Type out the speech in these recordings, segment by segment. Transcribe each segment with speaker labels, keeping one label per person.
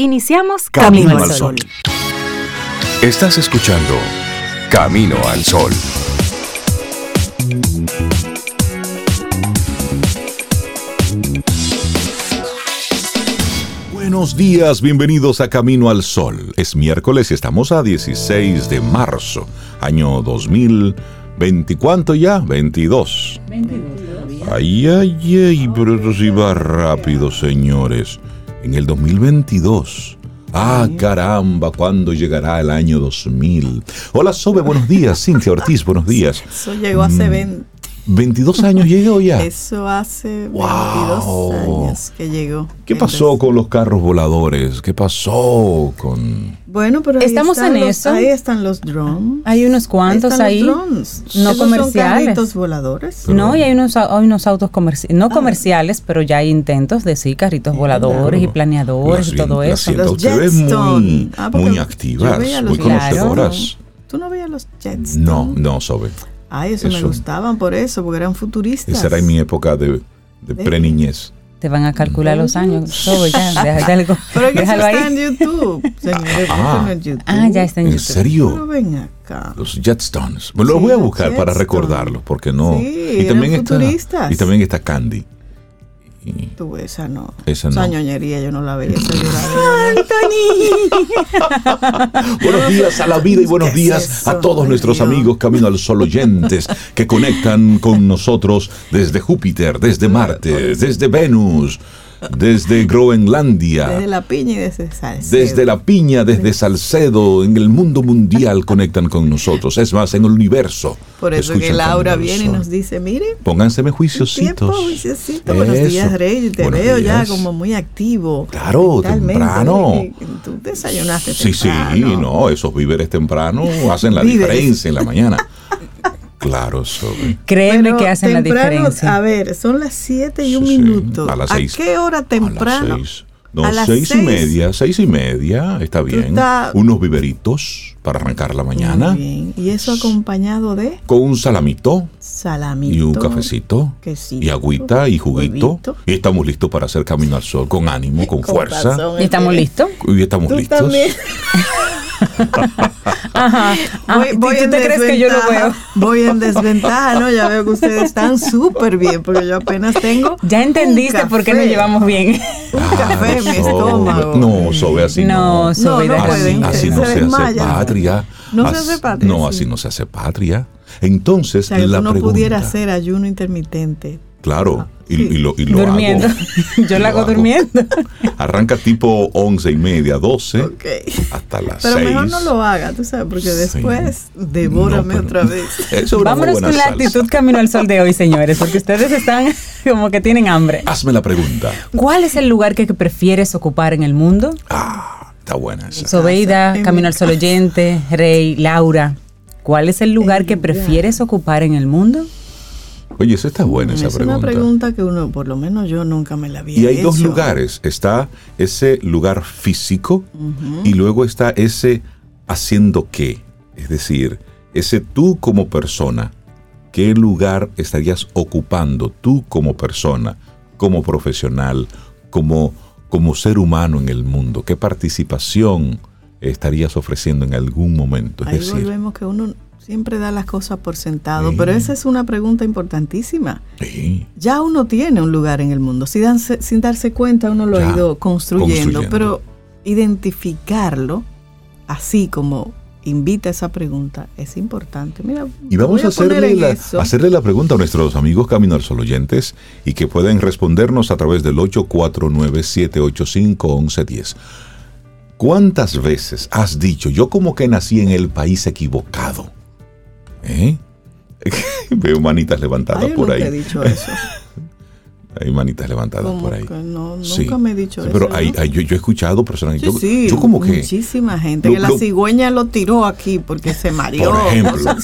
Speaker 1: Iniciamos Camino, al Sol.
Speaker 2: Estás escuchando Camino al Sol. Buenos días, bienvenidos a Camino al Sol. Es miércoles y estamos a 16 de marzo, año 2020. ¿Cuánto ya? 22. 22. Ay, ay, ay, pero eso sí va rápido, señores. En el 2022. Ah, caramba, ¿cuándo llegará el año 2000? Hola, Sobe, buenos días. Cintia Ortiz, buenos días.
Speaker 3: Eso llegó hace 20. Mm.
Speaker 2: 22 años llegó ya.
Speaker 3: Eso hace 22 años que llegó.
Speaker 2: ¿Qué pasó con los carros voladores? ¿Qué pasó con...?
Speaker 3: Bueno, pero ahí estamos en eso. Ahí están los drones.
Speaker 1: Hay unos cuantos ahí.
Speaker 3: drones.
Speaker 1: No comerciales.
Speaker 3: Son voladores.
Speaker 1: no, y hay unos, hay unos autos comerciales, no ah. comerciales, pero ya hay intentos de sí, carritos voladores y planeadores y todo eso.
Speaker 2: Los ustedes muy, ah, muy activas, muy conocedoras.
Speaker 3: ¿Tú no veías los Jets?
Speaker 2: No, no, Sobe.
Speaker 3: Ay, eso, me gustaban por eso, porque eran futuristas.
Speaker 2: Esa era en mi época de, de pre-niñez.
Speaker 1: Te van a calcular los años. Todo ya, déjate algo.
Speaker 3: Pero que déjalo está en YouTube, señores. Ah, en YouTube.
Speaker 1: ah, ya está en, YouTube.
Speaker 2: ¿En serio?
Speaker 3: Pero ven acá.
Speaker 2: Los Jetstones. Me lo voy a buscar para recordarlos, porque no.
Speaker 3: Sí, y también
Speaker 2: está y también está Candy.
Speaker 3: Tú, esa no.
Speaker 2: Esa,
Speaker 3: no. ñoñería yo no la veía.
Speaker 2: buenos días a la vida y buenos días a todos nuestros amigos Camino al Sol oyentes que conectan con nosotros desde Júpiter, desde Marte, desde Venus desde Groenlandia.
Speaker 3: Desde la piña y desde Salcedo.
Speaker 2: Desde la piña, desde Salcedo, en el mundo mundial conectan con nosotros. Es más, en el universo.
Speaker 3: Por eso que Laura viene y nos dice, mire.
Speaker 2: Pónganseme juiciositos.
Speaker 3: juiciosito. Buenos días, Rey. Te veo ya como muy activo.
Speaker 2: Claro, temprano.
Speaker 3: Tú desayunaste
Speaker 2: Sí, temprano. sí, no, esos víveres temprano hacen la diferencia en la mañana. Claro, sobre.
Speaker 1: Créeme que hacen la diferencia.
Speaker 3: A ver, son las 7 y un minuto.
Speaker 2: A las 6.
Speaker 3: ¿A qué hora temprano?
Speaker 2: A las 6. No, a las seis, y media, seis y media, está bien. Unos viveritos para arrancar la mañana. Muy
Speaker 3: bien. ¿Y eso acompañado de?
Speaker 2: Con un salamito.
Speaker 3: Salamito.
Speaker 2: Y un cafecito.
Speaker 3: Quesito,
Speaker 2: y agüita y juguito. Y estamos listos para hacer camino al sol con ánimo, con, fuerza.
Speaker 1: ¿Y estamos listos?
Speaker 2: Y estamos listos.
Speaker 3: También.
Speaker 1: Ajá. Voy, ¿Tú te crees que yo lo veo?
Speaker 3: Voy en desventaja, ¿no? Ya veo que ustedes están súper bien, porque yo apenas tengo.
Speaker 1: Ya entendiste por qué nos llevamos bien.
Speaker 3: Un café en mi estómago.
Speaker 2: No, Sobe, así no.
Speaker 1: No, Sobe,
Speaker 3: no, no
Speaker 2: así, así no se, hace patria.
Speaker 3: No se hace patria.
Speaker 2: No, así no se hace patria. Entonces,
Speaker 3: o sea,
Speaker 2: la
Speaker 3: uno
Speaker 2: pregunta,
Speaker 3: pudiera hacer ayuno intermitente.
Speaker 2: Claro, y, y, lo, y lo
Speaker 1: durmiendo.
Speaker 2: Hago,
Speaker 1: Yo lo hago, durmiendo.
Speaker 2: Arranca tipo once y media, doce,
Speaker 3: okay.
Speaker 2: hasta las
Speaker 3: Pero
Speaker 2: seis.
Speaker 3: mejor no lo haga, tú sabes, porque después sí. devórame no, otra vez.
Speaker 1: Vámonos con la actitud Camino al Sol de hoy, señores, porque ustedes están como que tienen hambre.
Speaker 2: Hazme la pregunta.
Speaker 1: ¿Cuál es el lugar que prefieres ocupar en el mundo?
Speaker 2: Ah, está buena esa.
Speaker 1: Sobeida, Camino al Sol oyente, Rey, Laura. ¿Cuál es el lugar que prefieres ocupar en el mundo?
Speaker 2: Oye, esa está buena esa
Speaker 3: es
Speaker 2: pregunta.
Speaker 3: Es una pregunta que uno, por lo menos yo nunca me la había
Speaker 2: Y hay
Speaker 3: hecho.
Speaker 2: dos lugares. Está ese lugar físico uh -huh. y luego está ese haciendo qué. Es decir, ese tú como persona. ¿Qué lugar estarías ocupando tú como persona, como profesional, como, como ser humano en el mundo? ¿Qué participación estarías ofreciendo en algún momento? Es
Speaker 3: Ahí
Speaker 2: decir,
Speaker 3: volvemos que uno siempre da las cosas por sentado, sí. pero esa es una pregunta importantísima.
Speaker 2: Sí.
Speaker 3: Ya uno tiene un lugar en el mundo, sin darse, sin darse cuenta uno lo
Speaker 2: Ya,
Speaker 3: ha ido construyendo,
Speaker 2: construyendo.
Speaker 3: pero identificarlo así como invita esa pregunta es importante. Mira,
Speaker 2: Y vamos a hacerle la, hacerle la pregunta a nuestros amigos Camino al Sol oyentes y que pueden respondernos a través del 849-785-1110. ¿Cuántas veces has dicho, yo como que nací en el país equivocado? ¿Eh? Veo manitas levantadas
Speaker 3: Ay,
Speaker 2: por
Speaker 3: nunca
Speaker 2: ahí.
Speaker 3: he dicho eso.
Speaker 2: Hay manitas levantadas
Speaker 3: Como
Speaker 2: por ahí.
Speaker 3: no, nunca
Speaker 2: Sí.
Speaker 3: me he dicho
Speaker 2: Sí,
Speaker 3: eso.
Speaker 2: Pero hay-
Speaker 3: ¿no?
Speaker 2: hay- yo, yo he escuchado personas.
Speaker 3: Sí,
Speaker 2: yo,
Speaker 3: sí,
Speaker 2: yo como que.
Speaker 3: muchísima gente.
Speaker 2: Lo-
Speaker 3: que la
Speaker 2: lo-
Speaker 3: cigüeña lo tiró aquí porque se mareó.
Speaker 2: Por ejemplo,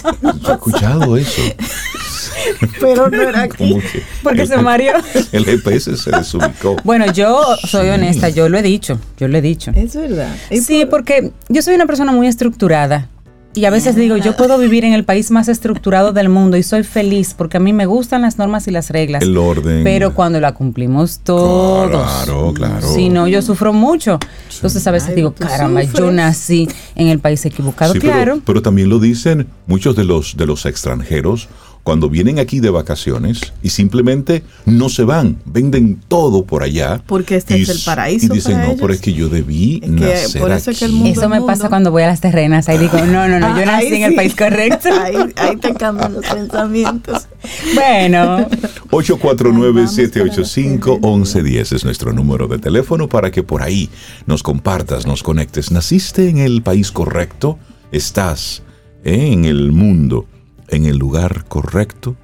Speaker 2: yo he escuchado eso.
Speaker 3: Pero no era aquí.
Speaker 2: que
Speaker 1: Porque
Speaker 2: el-
Speaker 1: se mareó.
Speaker 2: El GPS se desubicó.
Speaker 1: Bueno, yo soy
Speaker 2: Sí.
Speaker 1: honesta, yo lo he dicho, yo lo he dicho.
Speaker 3: Es verdad.
Speaker 1: Sí,
Speaker 3: por-
Speaker 1: porque yo soy una persona muy estructurada Y a veces digo, yo puedo vivir en el país más estructurado del mundo y soy feliz porque a mí me gustan las normas y las reglas.
Speaker 2: El orden.
Speaker 1: Pero cuando la cumplimos todos.
Speaker 2: Claro, claro.
Speaker 1: Si no, yo sufro mucho. Entonces a veces digo, caramba, yo nací en el país equivocado.
Speaker 2: Sí,
Speaker 1: claro.
Speaker 2: Pero, pero también lo dicen muchos de los, de los extranjeros cuando vienen aquí de vacaciones y simplemente no se van, venden todo por allá.
Speaker 3: Porque este
Speaker 2: y,
Speaker 3: es el paraíso.
Speaker 2: Y dicen,
Speaker 3: para
Speaker 2: no, pero es que yo debí
Speaker 3: Es que
Speaker 2: nacer
Speaker 3: por eso es que el
Speaker 2: aquí".
Speaker 3: mundo-
Speaker 1: Eso me
Speaker 3: mundo.
Speaker 1: pasa cuando voy a las terrenas. Ahí digo, no, no, no, yo nací en el país correcto.
Speaker 3: Ahí, ahí te cambian los pensamientos.
Speaker 1: Bueno,
Speaker 2: 849-785-1110 es nuestro número de teléfono para que por ahí nos compartas, nos conectes. ¿Naciste en el país correcto? ¿Estás eh, en el mundo, en el lugar correcto?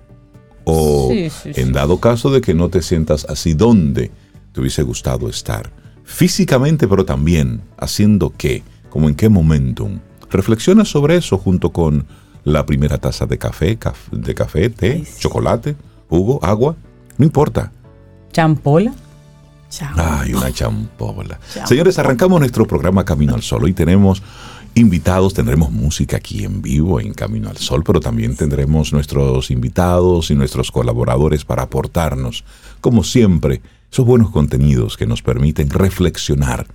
Speaker 2: ¿O
Speaker 1: Sí, sí, sí.
Speaker 2: en dado caso de que no te sientas así, ¿dónde te hubiese gustado estar? Físicamente, pero también haciendo qué, como en qué momentum. Reflexiona sobre eso junto con la primera taza de café, caf- de café, té, chocolate, jugo, agua, no importa.
Speaker 1: champola.
Speaker 2: Ay, una champola.
Speaker 3: Champola.
Speaker 2: Señores, arrancamos nuestro programa Camino al Sol. Hoy tenemos invitados, tendremos música aquí en vivo en Camino al Sol, pero también tendremos nuestros invitados y nuestros colaboradores para aportarnos, como siempre, esos buenos contenidos que nos permiten reflexionar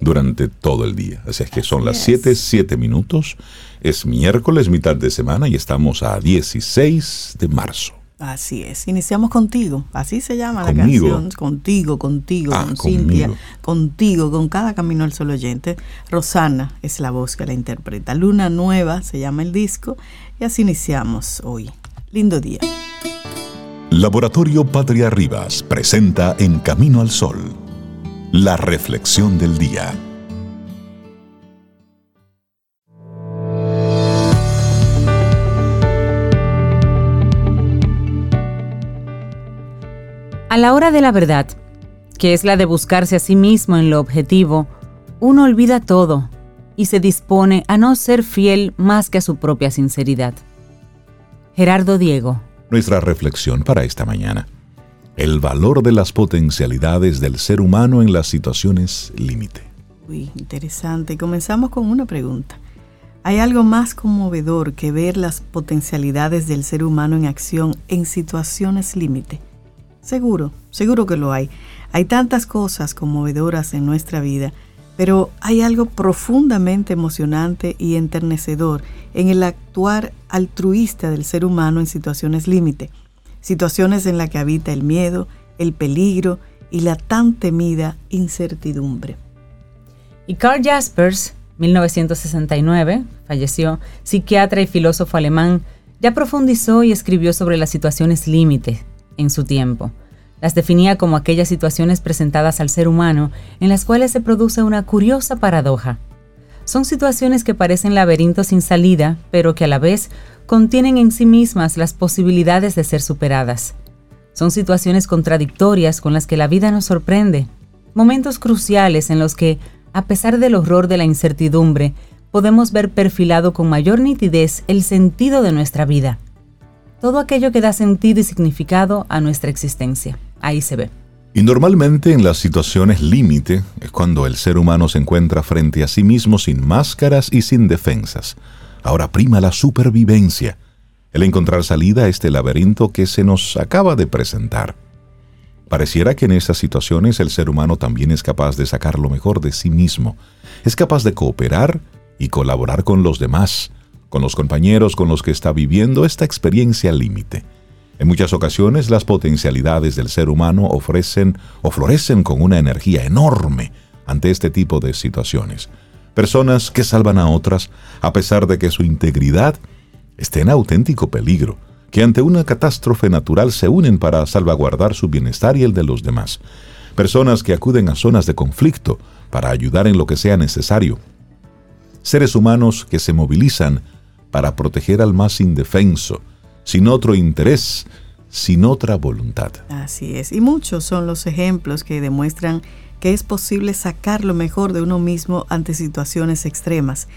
Speaker 2: durante todo el día. Así es que son las
Speaker 3: Así es.
Speaker 2: 7, 7 minutos. Es miércoles, mitad de semana y estamos a 16 de marzo.
Speaker 3: Así es. Iniciamos contigo. Así se llama la canción. Contigo, contigo,
Speaker 2: Ah,
Speaker 3: con
Speaker 2: conmigo.
Speaker 3: Cintia. Contigo, con cada camino al sol oyente. Rosana es la voz que la interpreta. Luna Nueva se llama el disco. Y así iniciamos hoy. Lindo día.
Speaker 2: Laboratorio Patria Rivas presenta En Camino al Sol, la reflexión del día.
Speaker 1: A la hora de la verdad, que es la de buscarse a sí mismo en lo objetivo, uno olvida todo y se dispone a no ser fiel más que a su propia sinceridad. Gerardo Diego.
Speaker 2: Nuestra reflexión para esta mañana. El valor de las potencialidades del ser humano en las situaciones límite.
Speaker 3: Uy, interesante. Comenzamos con una pregunta. ¿Hay algo más conmovedor que ver las potencialidades del ser humano en acción en situaciones límite? Seguro, seguro que lo hay. Hay tantas cosas conmovedoras en nuestra vida, pero hay algo profundamente emocionante y enternecedor en el actuar altruista del ser humano en situaciones límite, situaciones en las que habita el miedo, el peligro y la tan temida incertidumbre.
Speaker 1: Y Carl Jaspers, 1969, falleció, psiquiatra y filósofo alemán, ya profundizó y escribió sobre las situaciones límite en su tiempo. Las definía como aquellas situaciones presentadas al ser humano en las cuales se produce una curiosa paradoja. Son situaciones que parecen laberintos sin salida, pero que a la vez contienen en sí mismas las posibilidades de ser superadas. Son situaciones contradictorias con las que la vida nos sorprende, momentos cruciales en los que, a pesar del horror de la incertidumbre, podemos ver perfilado con mayor nitidez el sentido de nuestra vida. Todo aquello que da sentido y significado a nuestra existencia. Ahí se ve.
Speaker 2: Y normalmente en las situaciones límite es cuando el ser humano se encuentra frente a sí mismo sin máscaras y sin defensas. Ahora prima la supervivencia, el encontrar salida a este laberinto que se nos acaba de presentar. Pareciera que en estas situaciones el ser humano también es capaz de sacar lo mejor de sí mismo, es capaz de cooperar y colaborar con los demás, con los compañeros con los que está viviendo esta experiencia límite. En muchas ocasiones las potencialidades del ser humano ofrecen o florecen con una energía enorme ante este tipo de situaciones. Personas que salvan a otras a pesar de que su integridad esté en auténtico peligro, que ante una catástrofe natural se unen para salvaguardar su bienestar y el de los demás. Personas que acuden a zonas de conflicto para ayudar en lo que sea necesario. Seres humanos que se movilizan para proteger al más indefenso, sin otro interés, sin otra voluntad.
Speaker 3: Así es. Y muchos son los ejemplos que demuestran que es posible sacar lo mejor de uno mismo ante situaciones extremas,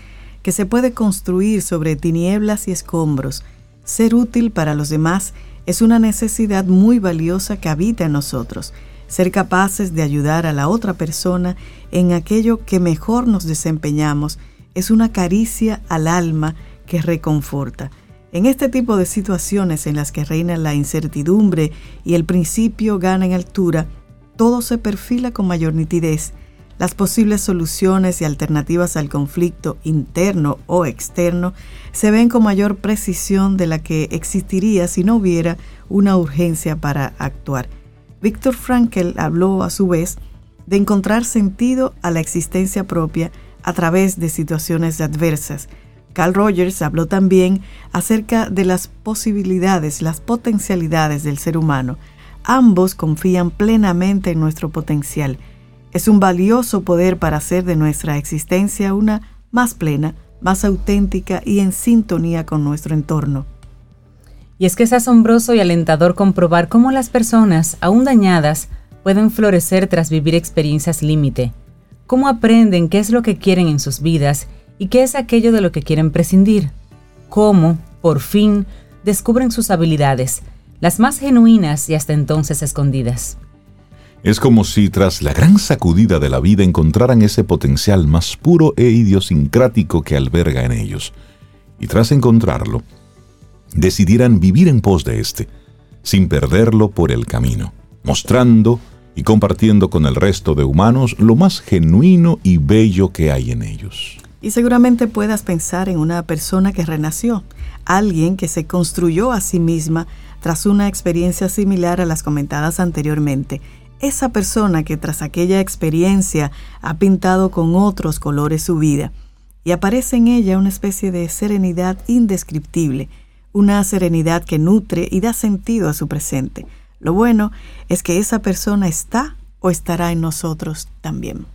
Speaker 3: que se puede construir sobre tinieblas y escombros. Ser útil para los demás es una necesidad muy valiosa que habita en nosotros. Ser capaces de ayudar a la otra persona en aquello que mejor nos desempeñamos es una caricia al alma que reconforta. En este tipo de situaciones en las que reina la incertidumbre y el principio gana en altura, todo se perfila con mayor nitidez. Las posibles soluciones y alternativas al conflicto interno o externo se ven con mayor precisión de la que existiría si no hubiera una urgencia para actuar. Víctor Frankl habló a su vez de encontrar sentido a la existencia propia a través de situaciones adversas. Carl Rogers habló también acerca de las posibilidades, las potencialidades del ser humano. Ambos confían plenamente en nuestro potencial. Es un valioso poder para hacer de nuestra existencia una más plena, más auténtica y en sintonía con nuestro entorno.
Speaker 1: Y es que es asombroso y alentador comprobar cómo las personas, aún dañadas, pueden florecer tras vivir experiencias límite, cómo aprenden qué es lo que quieren en sus vidas y qué es aquello de lo que quieren prescindir, cómo, por fin, descubren sus habilidades, las más genuinas y hasta entonces escondidas.
Speaker 2: Es como si tras la gran sacudida de la vida encontraran ese potencial más puro e idiosincrático que alberga en ellos, y tras encontrarlo, decidieran vivir en pos de éste, sin perderlo por el camino, mostrando y compartiendo con el resto de humanos lo más genuino y bello que hay en ellos.
Speaker 3: Y seguramente puedas pensar en una persona que renació, alguien que se construyó a sí misma tras una experiencia similar a las comentadas anteriormente. Esa persona que tras aquella experiencia ha pintado con otros colores su vida y aparece en ella una especie de serenidad indescriptible, una serenidad que nutre y da sentido a su presente. Lo bueno es que esa persona está o estará en nosotros también.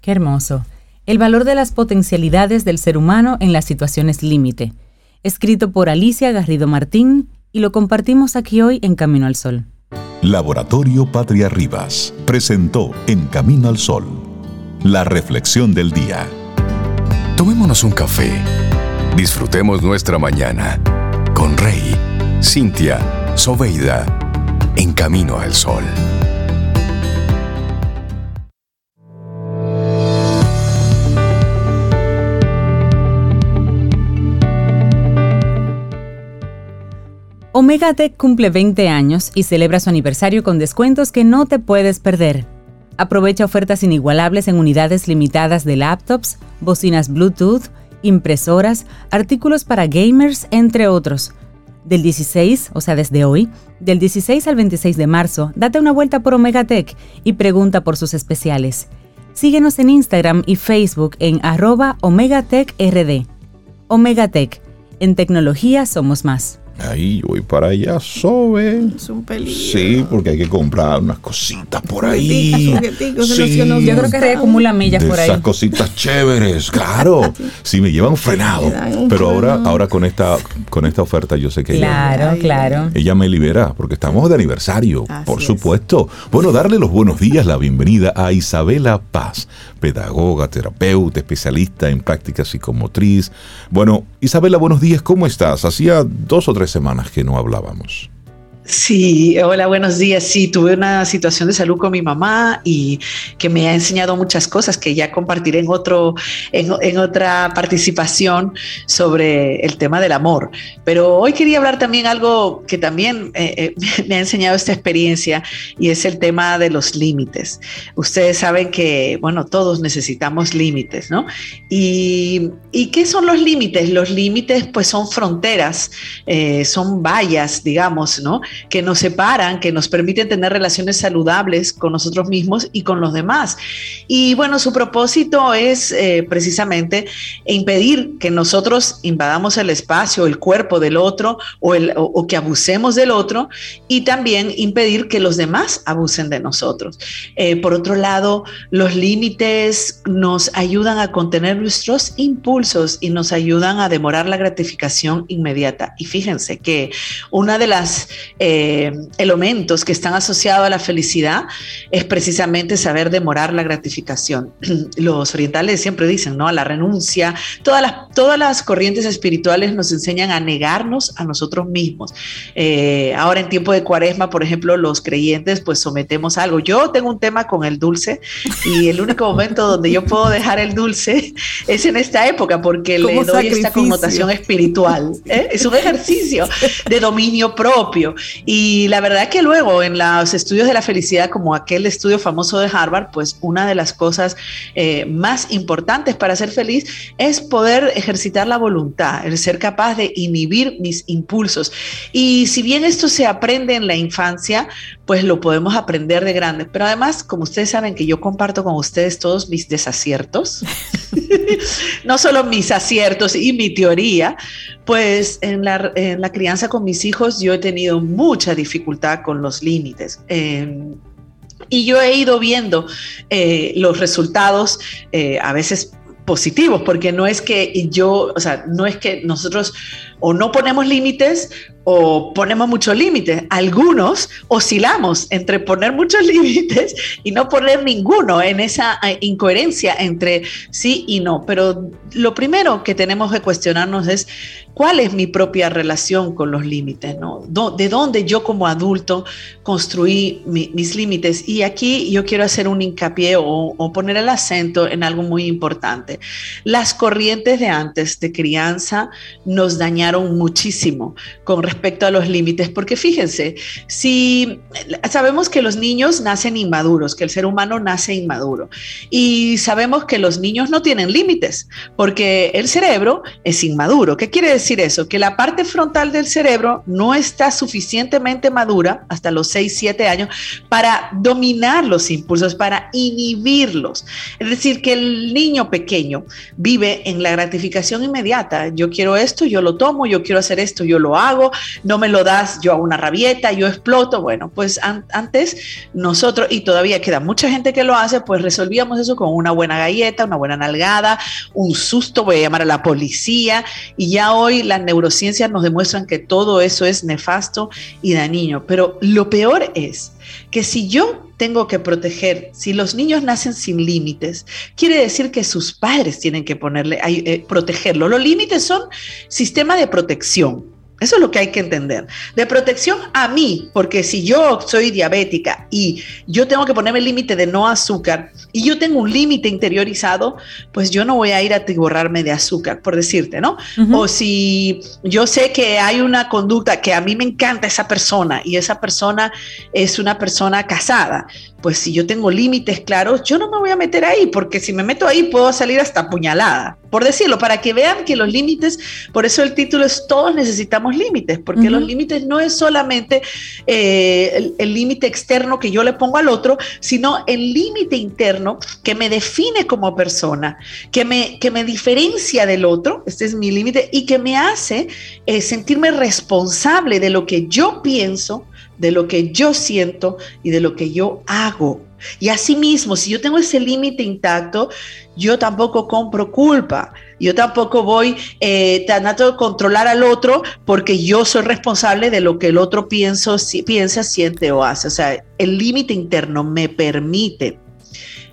Speaker 1: Qué hermoso. El valor de las potencialidades del ser humano en las situaciones límite. Escrito por Alicia Garrido Martín y lo compartimos aquí hoy en Camino al Sol.
Speaker 2: Laboratorio Patria Rivas presentó En Camino al Sol la reflexión del día.
Speaker 4: Tomémonos un café. Disfrutemos nuestra mañana con Rey, Cintia, Soveida, en camino al sol.
Speaker 1: Omega Tech cumple 20 años y celebra su aniversario con descuentos que no te puedes perder. Aprovecha ofertas inigualables en unidades limitadas de laptops, bocinas Bluetooth, impresoras, artículos para gamers, entre otros. Del 16, o sea, desde hoy, del 16 al 26 de marzo, date una vuelta por Omegatech y pregunta por sus especiales. Síguenos en Instagram y Facebook en arroba OmegaTechRD. Omegatech, en tecnología somos más.
Speaker 2: Ahí voy para allá, Sobe.
Speaker 3: Es un peligro.
Speaker 2: Sí, porque hay que comprar unas cositas por ahí.
Speaker 3: Jugueticos,
Speaker 2: Sí.
Speaker 1: Yo creo que reacumula millas
Speaker 2: de
Speaker 1: por ahí.
Speaker 2: esas cositas chéveres, claro. Sí, me llevan frenado. Pero ahora, ahora con esta, con esta oferta yo sé que ella,
Speaker 1: Claro,
Speaker 3: Ay,
Speaker 1: claro.
Speaker 2: ella me libera, porque estamos de aniversario,
Speaker 3: Así
Speaker 2: por
Speaker 3: es.
Speaker 2: supuesto. Bueno, darle los buenos días, la bienvenida a Isabela Paz, pedagoga, terapeuta, especialista en práctica psicomotriz. Bueno, Isabela, buenos días, ¿cómo estás? Hacía dos o tres semanas que no hablábamos.
Speaker 5: Sí, hola, buenos días. Sí, tuve una situación de salud con mi mamá y que me ha enseñado muchas cosas que ya compartiré en, otro, en, otra participación sobre el tema del amor. Pero hoy quería hablar también algo que también eh, eh, me ha enseñado esta experiencia y es el tema de los límites. Ustedes saben que, bueno, todos necesitamos límites, ¿no? ¿Y, y qué son los límites? Los límites pues son fronteras, eh, son vallas, digamos, ¿no? Que nos separan, que nos permiten tener relaciones saludables con nosotros mismos y con los demás. Y bueno, su propósito es eh, precisamente impedir que nosotros invadamos el espacio, el cuerpo del otro o, el, o, que abusemos del otro y también impedir que los demás abusen de nosotros. Eh, por otro lado, los límites nos ayudan a contener nuestros impulsos y nos ayudan a demorar la gratificación inmediata. Y fíjense que una de las elementos que están asociados a la felicidad es precisamente saber demorar la gratificación. Los orientales siempre dicen, ¿no? A la renuncia. Todas las, todas las corrientes espirituales nos enseñan a negarnos a nosotros mismos. Eh, ahora en tiempo de cuaresma, por ejemplo, los creyentes pues sometemos algo. Yo tengo un tema con el dulce y el único momento donde yo puedo dejar el dulce es en esta época porque le doy esta connotación espiritual. ¿eh? Es un ejercicio de dominio propio. Y la verdad que luego en los estudios de la felicidad, como aquel estudio famoso de Harvard, pues una de las cosas eh, más importantes para ser feliz es poder ejercitar la voluntad, el ser capaz de inhibir mis impulsos. Y si bien esto se aprende en la infancia, pues lo podemos aprender de grande. Pero además, como ustedes saben que yo comparto con ustedes todos mis desaciertos, no solo mis aciertos y mi teoría, pues en la, crianza con mis hijos yo he tenido mucha dificultad con los límites. Em, y yo he ido viendo eh, los resultados eh, a veces positivos, porque no es que yo, o sea, no es que nosotros o no ponemos límites o ponemos muchos límites. Algunos oscilamos entre poner muchos límites y no poner ninguno en esa eh, incoherencia entre sí y no. Pero lo primero que tenemos que cuestionarnos es cuál es mi propia relación con los límites, ¿no? ¿De dónde yo como adulto construí mis límites? Y aquí yo quiero hacer un hincapié o, o poner el acento en algo muy importante. Las corrientes de antes de crianza nos dañaron muchísimo con respecto a los límites, porque fíjense, si sabemos que los niños nacen inmaduros, que el ser humano nace inmaduro, y sabemos que los niños no tienen límites, porque el cerebro es inmaduro. ¿Qué quiere decir eso? Que la parte frontal del cerebro no está suficientemente madura hasta los 6, 7 años para dominar los impulsos, para inhibirlos. Es decir, que el niño pequeño vive en la gratificación inmediata. Yo quiero esto, yo lo tomo, yo quiero hacer esto, yo lo hago, no me lo das, yo hago una rabieta, yo exploto. Bueno, pues antes nosotros, y todavía queda mucha gente que lo hace, pues resolvíamos eso con una buena galleta, una buena nalgada, un susto, voy a llamar a la policía. Y ya hoy las neurociencias nos demuestran que todo eso es nefasto y dañino. Pero lo peor es que si yo tengo que proteger, si los niños nacen sin límites, quiere decir que sus padres tienen que ponerle, eh, protegerlo. Los límites son sistema de protección. Eso es lo que hay que entender. De protección a mí, porque si yo soy diabética y yo tengo que ponerme el límite de no azúcar y yo tengo un límite interiorizado, pues yo no voy a ir a tiborrarme de azúcar, por decirte, ¿no? O si yo sé que hay una conducta que a mí me encanta esa persona y esa persona es una persona casada, pues si yo tengo límites claros, yo no me voy a meter ahí, porque si me meto ahí puedo salir hasta apuñalada, por decirlo, para que vean que los límites, por eso el título es Todos necesitamos límites, porque los límites no es solamente eh, el límite externo que yo le pongo al otro, sino el límite interno que me define como persona, que me, que me diferencia del otro, este es mi límite, y que me hace eh, sentirme responsable de lo que yo pienso, de lo que yo siento y de lo que yo hago. Y asimismo, si yo tengo ese límite intacto, yo tampoco compro culpa. Yo tampoco voy eh, tratando de controlar al otro porque yo soy responsable de lo que el otro piensa, siente o hace. O sea, el límite interno me permite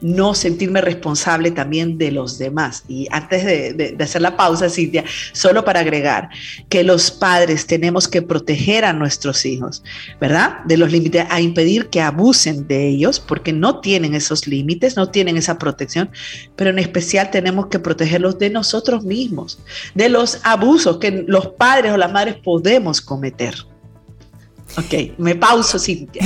Speaker 5: no sentirme responsable también de los demás. Y antes de, hacer la pausa, Cintia, solo para agregar que los padres tenemos que proteger a nuestros hijos, ¿verdad? De los límites, a impedir que abusen de ellos, porque no tienen esos límites, no tienen esa protección, pero en especial tenemos que protegerlos de nosotros mismos, de los abusos que los padres o las madres podemos cometer. Ok, me pauso, Cintia.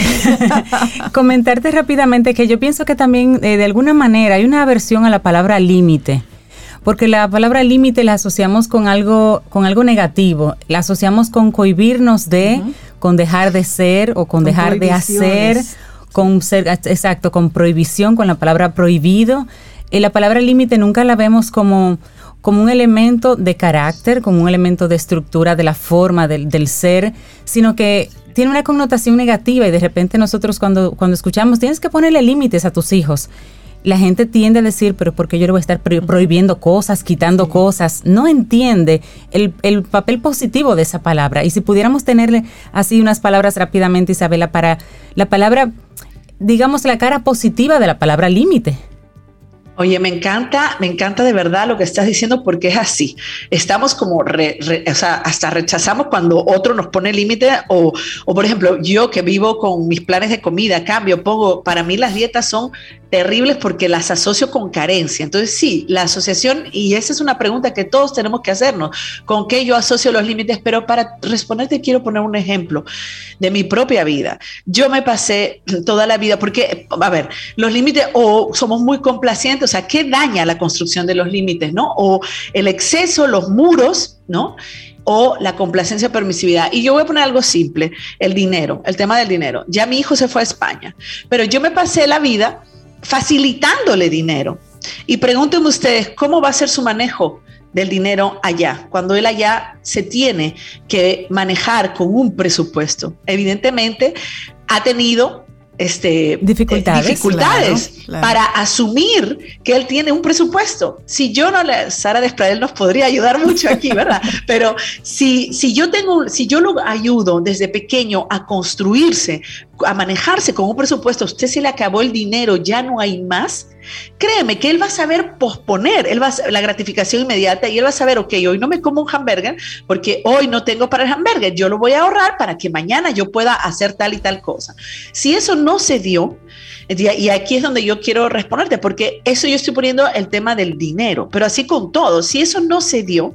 Speaker 1: Comentarte rápidamente que yo pienso que también eh, de alguna manera hay una aversión a la palabra límite. Porque la palabra límite la asociamos con algo, con algo negativo, la asociamos con cohibirnos de, con dejar de ser o con, dejar de hacer, con ser, exacto, con prohibición, con la palabra prohibido. Y la palabra límite nunca la vemos como, como un elemento de carácter, como un elemento de estructura de la forma del, del ser, sino que tiene una connotación negativa y de repente nosotros cuando, cuando escuchamos tienes que ponerle límites a tus hijos. la gente tiende a decir, pero ¿por qué yo le voy a estar prohibiendo cosas, quitando cosas? No entiende el, el, papel positivo de esa palabra. Y si pudiéramos tenerle así unas palabras rápidamente, Isabela, para la palabra, digamos, la cara positiva de la palabra límite.
Speaker 5: Oye, me encanta, me encanta de verdad lo que estás diciendo porque es así. Estamos como, o sea, hasta rechazamos cuando otro nos pone límite o, o, por ejemplo, yo que vivo con mis planes de comida, cambio, pongo, para mí las dietas son terribles porque las asocio con carencia. Entonces, sí, la asociación, y esa es una pregunta que todos tenemos que hacernos, ¿con qué yo asocio los límites? Pero para responderte quiero poner un ejemplo de mi propia vida. Yo me pasé toda la vida, porque, a ver, los límites o somos muy complacientes, o sea, ¿qué daña la construcción de los límites, no? O el exceso, los muros, ¿no? o la complacencia permisividad. Y yo voy a poner algo simple, el dinero, el tema del dinero. Ya mi hijo se fue a España, pero yo me pasé la vida facilitándole dinero. Y pregúntenme ustedes, ¿cómo va a ser su manejo del dinero allá, cuando él allá se tiene que manejar con un presupuesto? Evidentemente, ha tenido este, dificultades, para asumir que él tiene un presupuesto. Si yo no le, Sara Despradel nos podría ayudar mucho aquí, ¿verdad? Pero si, si yo tengo, si yo lo ayudo desde pequeño a construirse, a manejarse con un presupuesto, usted se le acabó el dinero, ya no hay más, créeme que él va a saber posponer él va la gratificación inmediata y él va a saber, ok, hoy no me como un hamburger porque hoy no tengo para el hamburger, yo lo voy a ahorrar para que mañana yo pueda hacer tal y tal cosa. Si eso no se dio, y aquí es donde yo quiero responderte, porque eso yo estoy poniendo el tema del dinero, pero así con todo, si eso no se dio,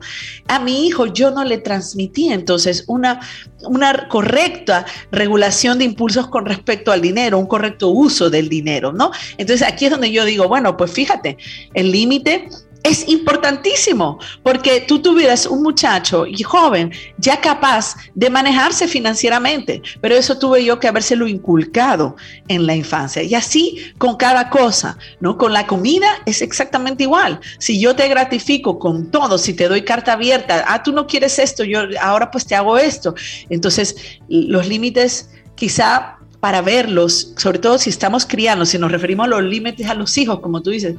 Speaker 5: a mi hijo yo no le transmití entonces una, una correcta regulación de impulsos con respecto al dinero, un correcto uso del dinero, ¿no? Entonces aquí es donde yo digo, bueno, pues fíjate, el límite es importantísimo porque tú tuvieras un muchacho y joven ya capaz de manejarse financieramente, pero eso tuve yo que habérselo inculcado en la infancia. Y así con cada cosa, ¿no? Con la comida es exactamente igual. Si yo te gratifico con todo, si te doy carta abierta, ah, tú no quieres esto, yo ahora pues te hago esto. Entonces, los límites quizá para verlos, sobre todo si estamos criando, si nos referimos a los límites a los hijos, como tú dices,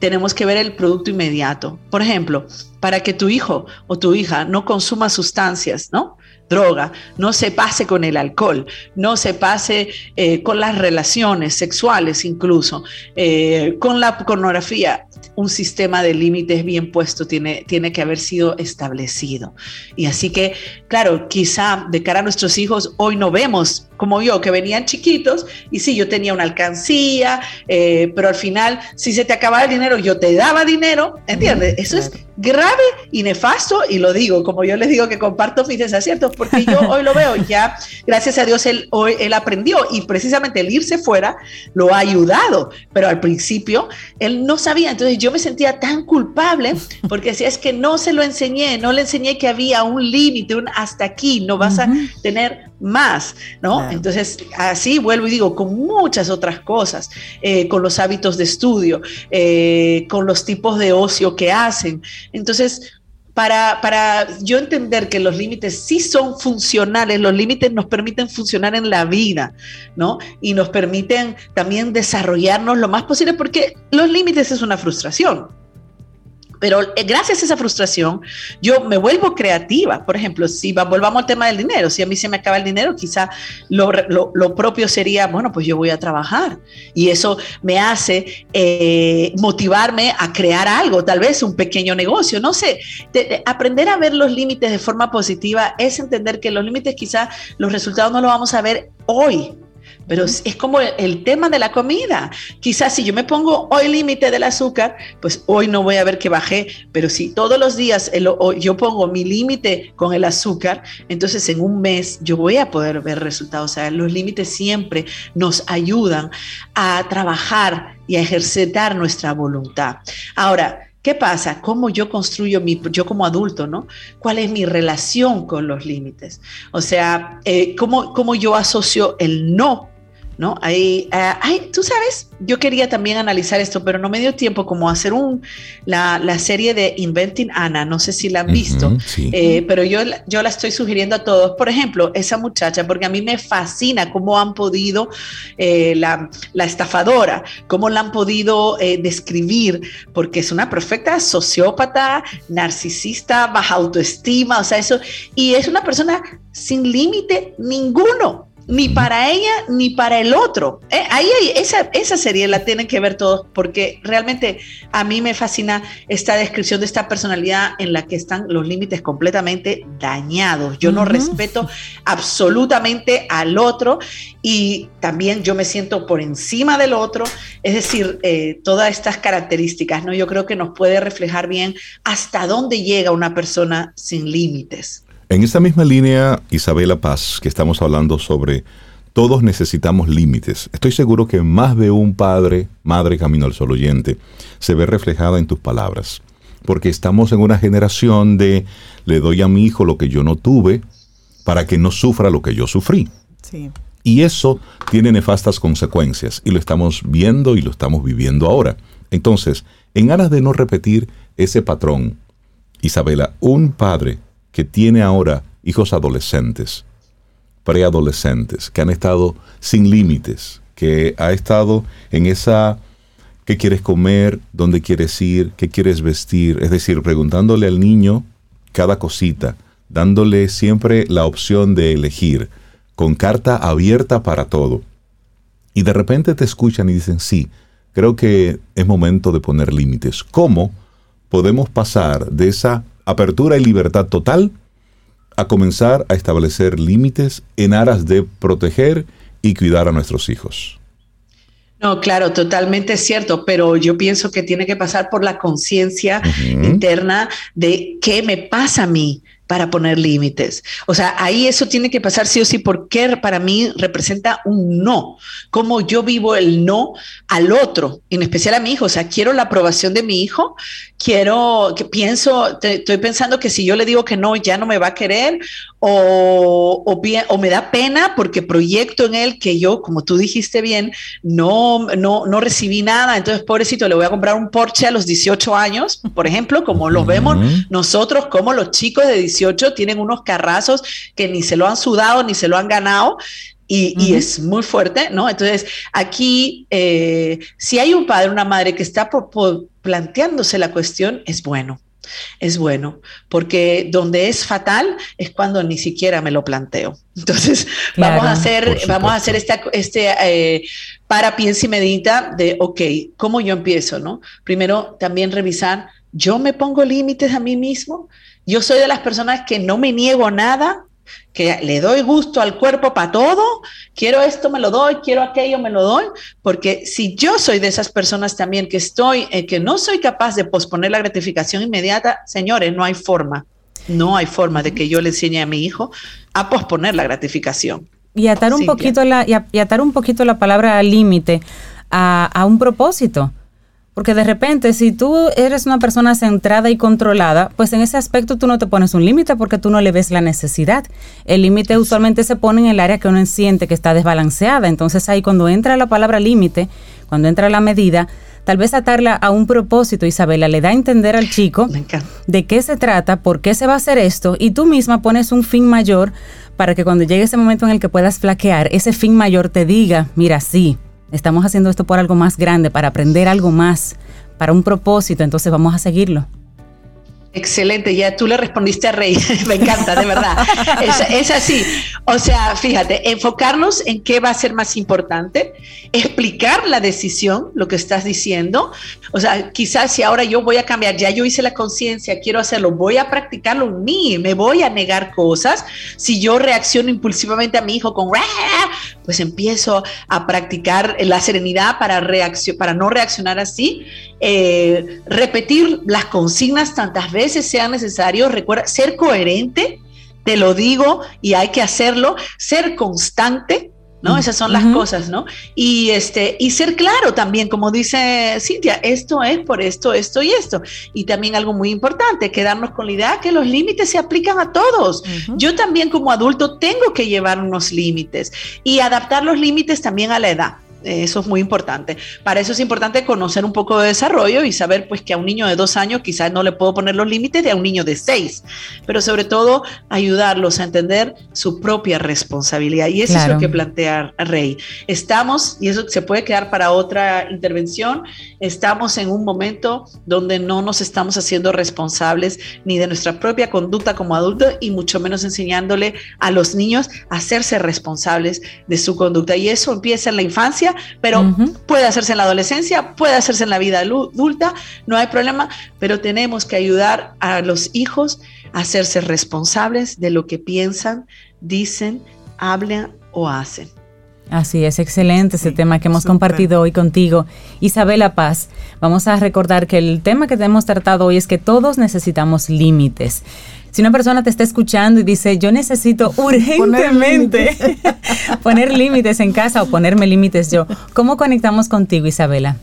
Speaker 5: tenemos que ver el producto inmediato. Por ejemplo, para que tu hijo o tu hija no consuma sustancias, ¿no? Droga, no se pase con el alcohol, no se pase eh, con las relaciones sexuales incluso, eh, con la pornografía. Un sistema de límites bien puesto tiene, tiene que haber sido establecido. Y así que, claro, quizá de cara a nuestros hijos, hoy no vemos como yo, que venían chiquitos y sí, yo tenía una alcancía, eh, pero al final, si se te acababa el dinero, yo te daba dinero, ¿entiendes? Eso es grave y nefasto y lo digo, como yo les digo que comparto mis desaciertos, porque yo hoy lo veo, ya gracias a Dios él, hoy, él aprendió y precisamente el irse fuera lo ha ayudado, pero al principio él no sabía, entonces yo me sentía tan culpable porque si es que no se lo enseñé, no le enseñé que había un límite, un hasta aquí, no vas a tener más, ¿no? Entonces, así vuelvo y digo, con muchas otras cosas, eh, con los hábitos de estudio, eh, con los tipos de ocio que hacen. Entonces, para, para, yo entender que los límites sí son funcionales, los límites nos permiten funcionar en la vida, ¿no? Y nos permiten también desarrollarnos lo más posible, porque los límites es una frustración. Pero eh, gracias a esa frustración, yo me vuelvo creativa. Por ejemplo, si volvamos al tema del dinero, si a mí se me acaba el dinero, quizá lo, propio sería, bueno, pues yo voy a trabajar. Y eso me hace eh, motivarme a crear algo, tal vez un pequeño negocio, no sé. aprender a ver los límites de forma positiva es entender que los límites quizá los resultados no los vamos a ver hoy, pero es como el tema de la comida. Quizás si yo me pongo hoy límite del azúcar, pues hoy no voy a ver que bajé, pero si todos los días yo pongo mi límite con el azúcar, entonces en un mes yo voy a poder ver resultados. O sea, los límites siempre nos ayudan a trabajar y a ejercitar nuestra voluntad. Ahora, ¿Qué pasa? ¿Cómo yo construyo mi, yo como adulto, ¿no? ¿Cuál es mi relación con los límites? O sea, eh, ¿cómo, ¿cómo, yo asocio el no ¿no? Hay, eh, hay, tú sabes, yo quería también analizar esto, pero no me dio tiempo como hacer un, la, la serie de Inventing Anna, no sé si la han visto, eh, pero yo, yo la estoy sugiriendo a todos. Por ejemplo, esa muchacha, porque a mí me fascina cómo han podido, eh, la, la, estafadora, cómo la han podido describir, porque es una perfecta sociópata, narcisista, baja autoestima, o sea, eso, y es una persona sin límite ninguno ni para ella ni para el otro. Eh, ahí esa, esa serie la tienen que ver todos porque realmente a mí me fascina esta descripción de esta personalidad en la que están los límites completamente dañados. Yo no respeto absolutamente al otro y también yo me siento por encima del otro. Es decir, eh, todas estas características, ¿no? Yo creo que nos puede reflejar bien hasta dónde llega una persona sin límites.
Speaker 2: En esta misma línea, Isabela Paz, que estamos hablando sobre todos necesitamos límites. Estoy seguro que más de un padre, madre camino al sol oyente, se ve reflejada en tus palabras. Porque estamos en una generación de le doy a mi hijo lo que yo no tuve para que no sufra lo que yo sufrí. Y eso tiene nefastas consecuencias y lo estamos viendo y lo estamos viviendo ahora. Entonces, en aras de no repetir ese patrón, Isabela, un padre que tiene ahora hijos adolescentes, preadolescentes, que han estado sin límites, que ha estado en esa qué quieres comer, dónde quieres ir, qué quieres vestir, es decir, preguntándole al niño cada cosita, dándole siempre la opción de elegir, con carta abierta para todo. Y de repente te escuchan y dicen, sí, creo que es momento de poner límites. ¿Cómo podemos pasar de esa apertura y libertad total a comenzar a establecer límites en aras de proteger y cuidar a nuestros hijos.
Speaker 5: No, claro, totalmente cierto, pero yo pienso que tiene que pasar por la conciencia interna de qué me pasa a mí, para poner límites. O sea, ahí eso tiene que pasar sí o sí porque para mí representa un no. Como yo vivo el no al otro, en especial a mi hijo. O sea, quiero la aprobación de mi hijo, quiero que pienso, estoy pensando que si yo le digo que no, ya no me va a querer o, o, o, me da pena porque proyecto en él que yo, como tú dijiste bien, no, no, no recibí nada. Entonces, pobrecito, le voy a comprar un Porsche a los 18 años, por ejemplo, como lo vemos nosotros, como los chicos de 18 tienen unos carrazos que ni se lo han sudado ni se lo han ganado. Y, es muy fuerte, ¿no? Entonces, aquí, eh, si hay un padre, una madre que está planteándose la cuestión, es bueno, es bueno, porque donde es fatal es cuando ni siquiera me lo planteo. Entonces, vamos a hacer, vamos a hacer esta, este eh, para, piensa y medita de, ok, ¿cómo yo empiezo? ¿no? Primero, también revisar, ¿yo me pongo límites a mí mismo? Yo soy de las personas que no me niego nada, que le doy gusto al cuerpo para todo, quiero esto, me lo doy, quiero aquello, me lo doy, porque si yo soy de esas personas también que estoy, eh, que no soy capaz de posponer la gratificación inmediata, señores, no hay forma, no hay forma de que yo le enseñe a mi hijo a posponer la gratificación.
Speaker 1: Y atar un, poquito la, y atar un poquito la palabra límite a, a un propósito. Porque de repente, si tú eres una persona centrada y controlada, pues en ese aspecto tú no te pones un límite porque tú no le ves la necesidad. El límite usualmente se pone en el área que uno siente que está desbalanceada. Entonces ahí cuando entra la palabra límite, cuando entra la medida, tal vez atarla a un propósito, Isabela, le da a entender al chico de qué se trata, por qué se va a hacer esto, y tú misma pones un fin mayor para que cuando llegue ese momento en el que puedas flaquear, ese fin mayor te diga, mira, sí, Estamos haciendo esto por algo más grande, para aprender algo más, para un propósito, entonces vamos a seguirlo.
Speaker 5: Excelente, ya tú le respondiste a Rey, me encanta, de verdad. Es, así, o sea, fíjate, enfocarnos en qué va a ser más importante, explicar la decisión, lo que estás diciendo, o sea, quizás si ahora yo voy a cambiar, ya yo hice la conciencia, quiero hacerlo, voy a practicarlo en mí, me voy a negar cosas, si yo reacciono impulsivamente a mi hijo con, pues empiezo a practicar la serenidad para, para no reaccionar así, eh, repetir las consignas tantas veces, veces sea necesario, recuerda, ser coherente, te lo digo y hay que hacerlo, ser constante, ¿no? Esas son las cosas, ¿no? Y, este, y ser claro también, como dice Cintia, esto es por esto, esto y esto. Y también algo muy importante, quedarnos con la idea que los límites se aplican a todos. Yo también como adulto tengo que llevar unos límites y adaptar los límites también a la edad. Eso es muy importante. Para eso es importante conocer un poco de desarrollo y saber pues que a un niño de dos años quizás no le puedo poner los límites de a un niño de seis, pero sobre todo ayudarlos a entender su propia responsabilidad. Y eso es lo que plantea Rey. Estamos, y eso se puede quedar para otra intervención, estamos en un momento donde no nos estamos haciendo responsables ni de nuestra propia conducta como adultos y mucho menos enseñándole a los niños a hacerse responsables de su conducta. Y eso empieza en la infancia pero puede hacerse en la adolescencia, puede hacerse en la vida adulta, no hay problema, pero tenemos que ayudar a los hijos a hacerse responsables de lo que piensan, dicen, hablan o hacen.
Speaker 1: Así es, excelente ese tema que hemos compartido hoy contigo. Isabela Paz, vamos a recordar que el tema que hemos tratado hoy es que todos necesitamos límites. Si una persona te está escuchando y dice, yo necesito urgentemente poner límites en casa o ponerme límites yo, ¿cómo conectamos contigo, Isabela?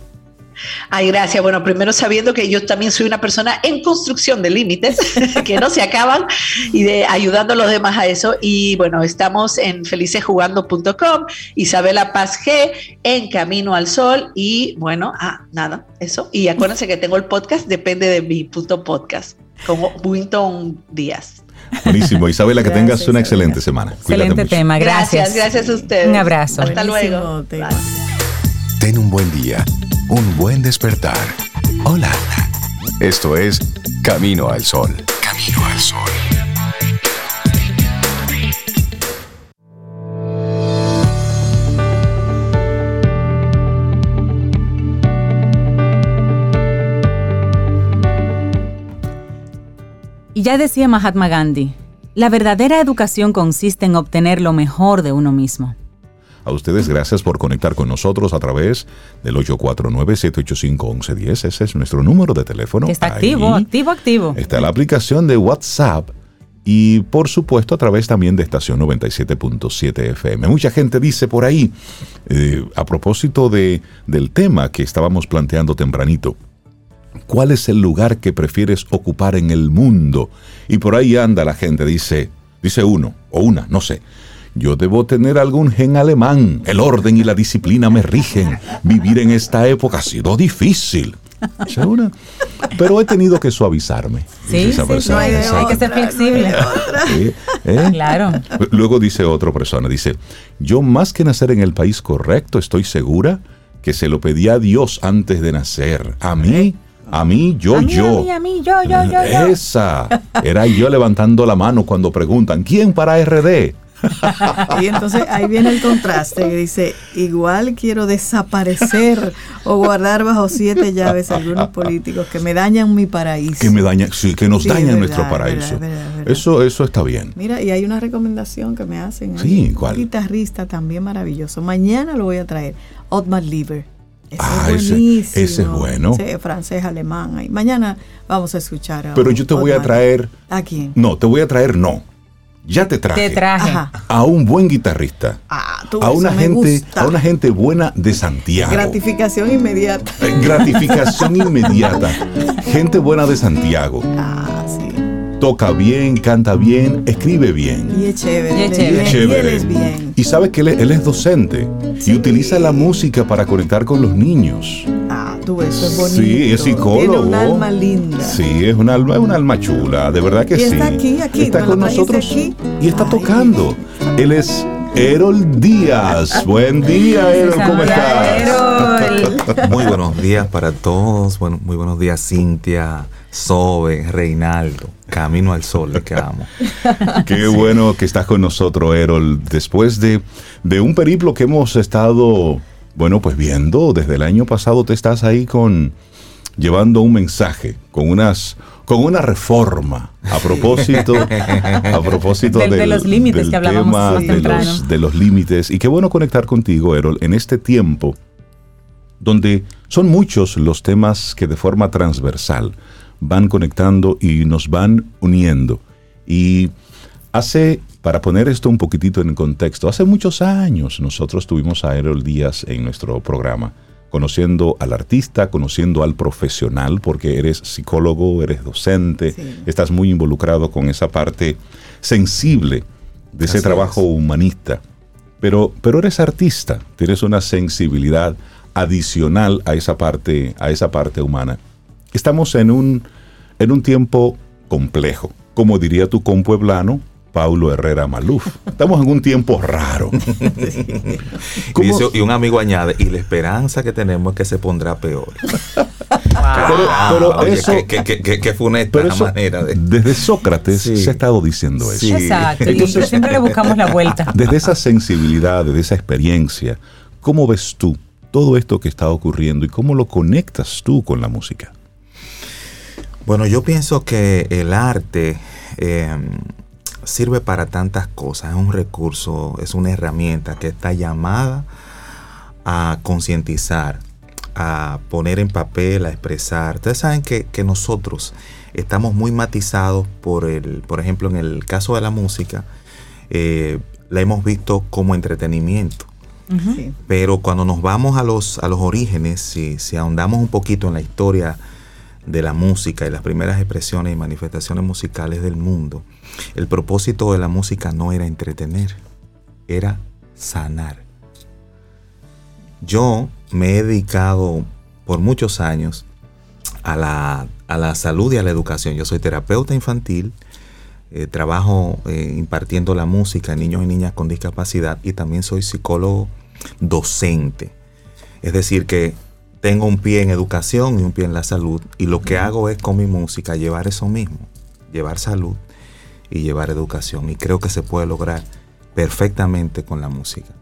Speaker 5: Ay, gracias. Bueno, primero sabiendo que yo también soy una persona en construcción de límites que no se acaban y de ayudando a los demás a eso. Y bueno, estamos en felicesjugando.com, Isabela Paz G, en Camino al Sol. Y bueno, ah, nada, eso. Y acuérdense que tengo el podcast, depende de mi punto podcast como Winton Díaz.
Speaker 2: Buenísimo. Isabela, que tengas una excelente semana.
Speaker 1: Excelente tema, gracias.
Speaker 5: Gracias, a ustedes.
Speaker 1: Un abrazo.
Speaker 5: Hasta luego.
Speaker 4: Ten un buen día, un buen despertar. Hola. Esto es Camino al Sol. Camino al Sol.
Speaker 1: Y ya decía Mahatma Gandhi, la verdadera educación consiste en obtener lo mejor de uno mismo.
Speaker 2: A ustedes gracias por conectar con nosotros a través del 849-785-1110. Ese es nuestro número de teléfono.
Speaker 1: está activo, activo, activo.
Speaker 2: Está la aplicación de WhatsApp y por supuesto a través también de estación 97.7 FM. Mucha gente dice por ahí, eh, a propósito de, del tema que estábamos planteando tempranito, ¿Cuál es el lugar que prefieres ocupar en el mundo? Y por ahí anda la gente, dice, dice uno o una, no sé. Yo debo tener algún gen alemán. El orden y la disciplina me rigen. Vivir en esta época ha sido difícil. Pero he tenido que suavizarme.
Speaker 1: Sí, sí, hay, que ser flexible.
Speaker 2: ¿eh? Claro. Luego dice otra persona, dice, yo más que nacer en el país correcto, estoy segura que se lo pedí a Dios antes de nacer. A mí a mí, yo, yo.
Speaker 1: A mí, a mí, yo, yo, yo,
Speaker 2: yo. Esa. Era yo levantando la mano cuando preguntan, ¿quién para RD?
Speaker 3: y entonces ahí viene el contraste que dice, igual quiero desaparecer o guardar bajo siete llaves algunos políticos que me dañan mi paraíso.
Speaker 2: Que me dañan, sí, que nos dañan nuestro paraíso. eso, eso está bien.
Speaker 3: Mira, y hay una recomendación que me hacen.
Speaker 2: Sí, ¿cuál?
Speaker 3: Un guitarrista también maravilloso. Mañana lo voy a traer. Otmar Lieber.
Speaker 2: Ese ah, es ese, ese, es bueno.
Speaker 3: Sí, francés, alemán. Y mañana vamos a escuchar. A
Speaker 2: Pero yo te voy a traer.
Speaker 3: ¿A quién?
Speaker 2: No, te voy a traer, no. Ya te traje.
Speaker 1: Te traje.
Speaker 2: A un buen guitarrista.
Speaker 3: Ah, tú,
Speaker 2: a una gente, a una gente buena de Santiago.
Speaker 3: Gratificación inmediata.
Speaker 2: Eh, gratificación inmediata. Gente buena de Santiago.
Speaker 3: Ah, sí
Speaker 2: toca bien, canta bien, escribe bien.
Speaker 3: Y es chévere.
Speaker 1: Y es chévere.
Speaker 3: Y, bien.
Speaker 2: y sabe que él, es docente y utiliza la música para conectar con los niños.
Speaker 3: Ah, tú, eso es bonito.
Speaker 2: Sí, es psicólogo.
Speaker 3: Tiene un alma linda.
Speaker 2: Sí, es un alma, es un alma chula, de verdad que
Speaker 3: y
Speaker 2: sí.
Speaker 3: Está aquí, aquí.
Speaker 2: Está con nosotros y está tocando. Él es Erol Díaz. Buen día, Erol, ¿cómo estás?
Speaker 6: Muy buenos días para todos. Bueno, muy buenos días, Cintia. Sobe, Reinaldo, Camino al Sol, le quedamos.
Speaker 2: Qué bueno que estás con nosotros, Erol, después de, de un periplo que hemos estado, bueno, pues viendo desde el año pasado, te estás ahí con llevando un mensaje, con unas con una reforma a propósito a propósito
Speaker 1: de, los límites que hablábamos
Speaker 2: tema de los, de los límites. Y qué bueno conectar contigo Erol en este tiempo donde son muchos los temas que de forma transversal van conectando y nos van uniendo. Y hace Para poner esto un poquitito en contexto, hace muchos años nosotros tuvimos a Errol Díaz en nuestro programa, conociendo al artista, conociendo al profesional, porque eres psicólogo, eres docente, estás muy involucrado con esa parte sensible de ese trabajo humanista. Pero, pero eres artista, tienes una sensibilidad adicional a esa parte, a esa parte humana. Estamos en un, en un tiempo complejo. Como diría tu compueblano, Paulo Herrera Maluf. Estamos en un tiempo raro.
Speaker 6: y, un amigo añade, y la esperanza que tenemos es que se pondrá peor.
Speaker 2: Pero, eso,
Speaker 6: que, fue una manera de...
Speaker 2: Desde Sócrates se ha estado diciendo eso.
Speaker 1: Exacto, Entonces, siempre le buscamos la vuelta.
Speaker 2: Desde esa sensibilidad, desde esa experiencia, ¿cómo ves tú todo esto que está ocurriendo y cómo lo conectas tú con la música?
Speaker 6: Bueno, yo pienso que el arte eh, sirve para tantas cosas, es un recurso, es una herramienta que está llamada a concientizar, a poner en papel, a expresar. Ustedes saben que, nosotros estamos muy matizados por el, por ejemplo, en el caso de la música, eh, la hemos visto como entretenimiento. Pero cuando nos vamos a los, a los orígenes, si, si ahondamos un poquito en la historia de la música y las primeras expresiones y manifestaciones musicales del mundo, el propósito de la música no era entretener, era sanar. Yo me he dedicado por muchos años a la, salud y a la educación. Yo soy terapeuta infantil, eh, trabajo eh, impartiendo la música a niños y niñas con discapacidad y también soy psicólogo docente. Es decir, que tengo un pie en educación y un pie en la salud y lo que hago es con mi música llevar eso mismo, llevar salud y llevar educación. Y creo que se puede lograr perfectamente con la música.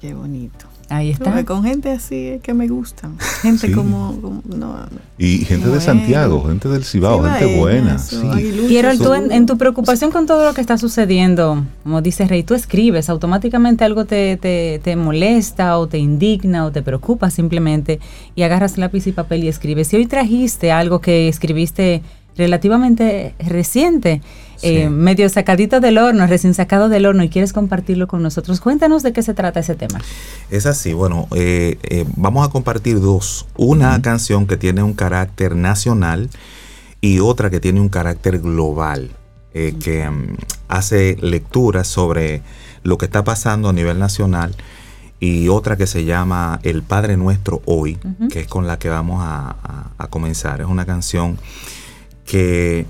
Speaker 3: Qué bonito.
Speaker 1: Ahí está.
Speaker 3: con gente así que me gusta. Gente como,
Speaker 2: Y gente de Santiago, gente del Cibao, gente buena.
Speaker 1: Quiero tú en, tu preocupación con todo lo que está sucediendo, como dice Rey, tú escribes, automáticamente algo te, te, te molesta o te indigna o te preocupa simplemente y agarras lápiz y papel y escribes. Si hoy trajiste algo que escribiste relativamente reciente, eh, medio sacadito del horno, recién sacado del horno y quieres compartirlo con nosotros, cuéntanos de qué se trata ese tema.
Speaker 6: Es así, bueno, eh, eh, vamos a compartir dos. Una canción que tiene un carácter nacional y otra que tiene un carácter global, que mm, hace lecturas sobre lo que está pasando a nivel nacional y otra que se llama El Padre Nuestro Hoy, que es con la que vamos a comenzar. Es una canción que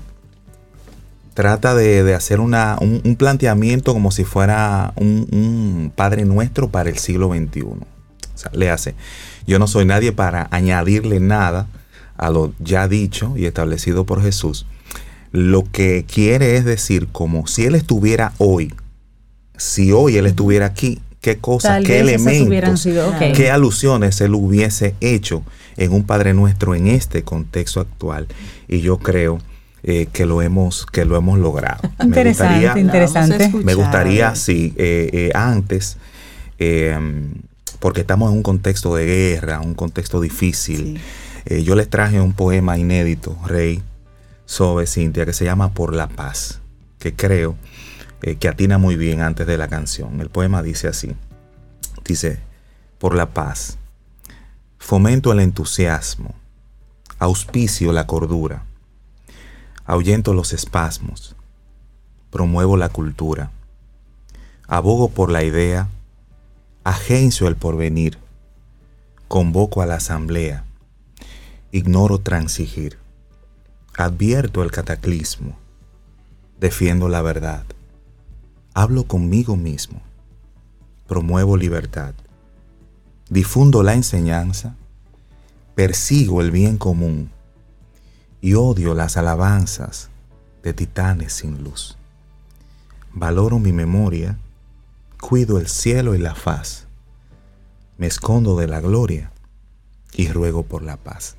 Speaker 6: trata de, hacer una, un, planteamiento como si fuera un, Padre Nuestro para el siglo XXI. O sea, le hace, yo no soy nadie para añadirle nada a lo ya dicho y establecido por Jesús. Lo que quiere es decir, como si Él estuviera hoy, si hoy Él estuviera aquí, qué cosas, qué elementos, qué alusiones Él hubiese hecho en un Padre Nuestro en este contexto actual. Y yo creo eh, que lo hemos que lo hemos logrado.
Speaker 1: Interesante, me gustaría, interesante.
Speaker 6: Me gustaría, sí, eh, eh, antes, porque estamos en un contexto de guerra, un contexto difícil. yo les traje un poema inédito, Rey, sobre Cintia, que se llama Por la Paz, que creo que atina muy bien antes de la canción. El poema dice así, dice, Por la paz Fomento el entusiasmo, auspicio la cordura, ahuyento los espasmos, promuevo la cultura, abogo por la idea, agencio el porvenir, convoco a la asamblea, ignoro transigir, advierto el cataclismo, defiendo la verdad, hablo conmigo mismo, promuevo libertad, difundo la enseñanza, persigo el bien común y odio las alabanzas de titanes sin luz. Valoro mi memoria, cuido el cielo y la faz, me escondo de la gloria y ruego por la paz.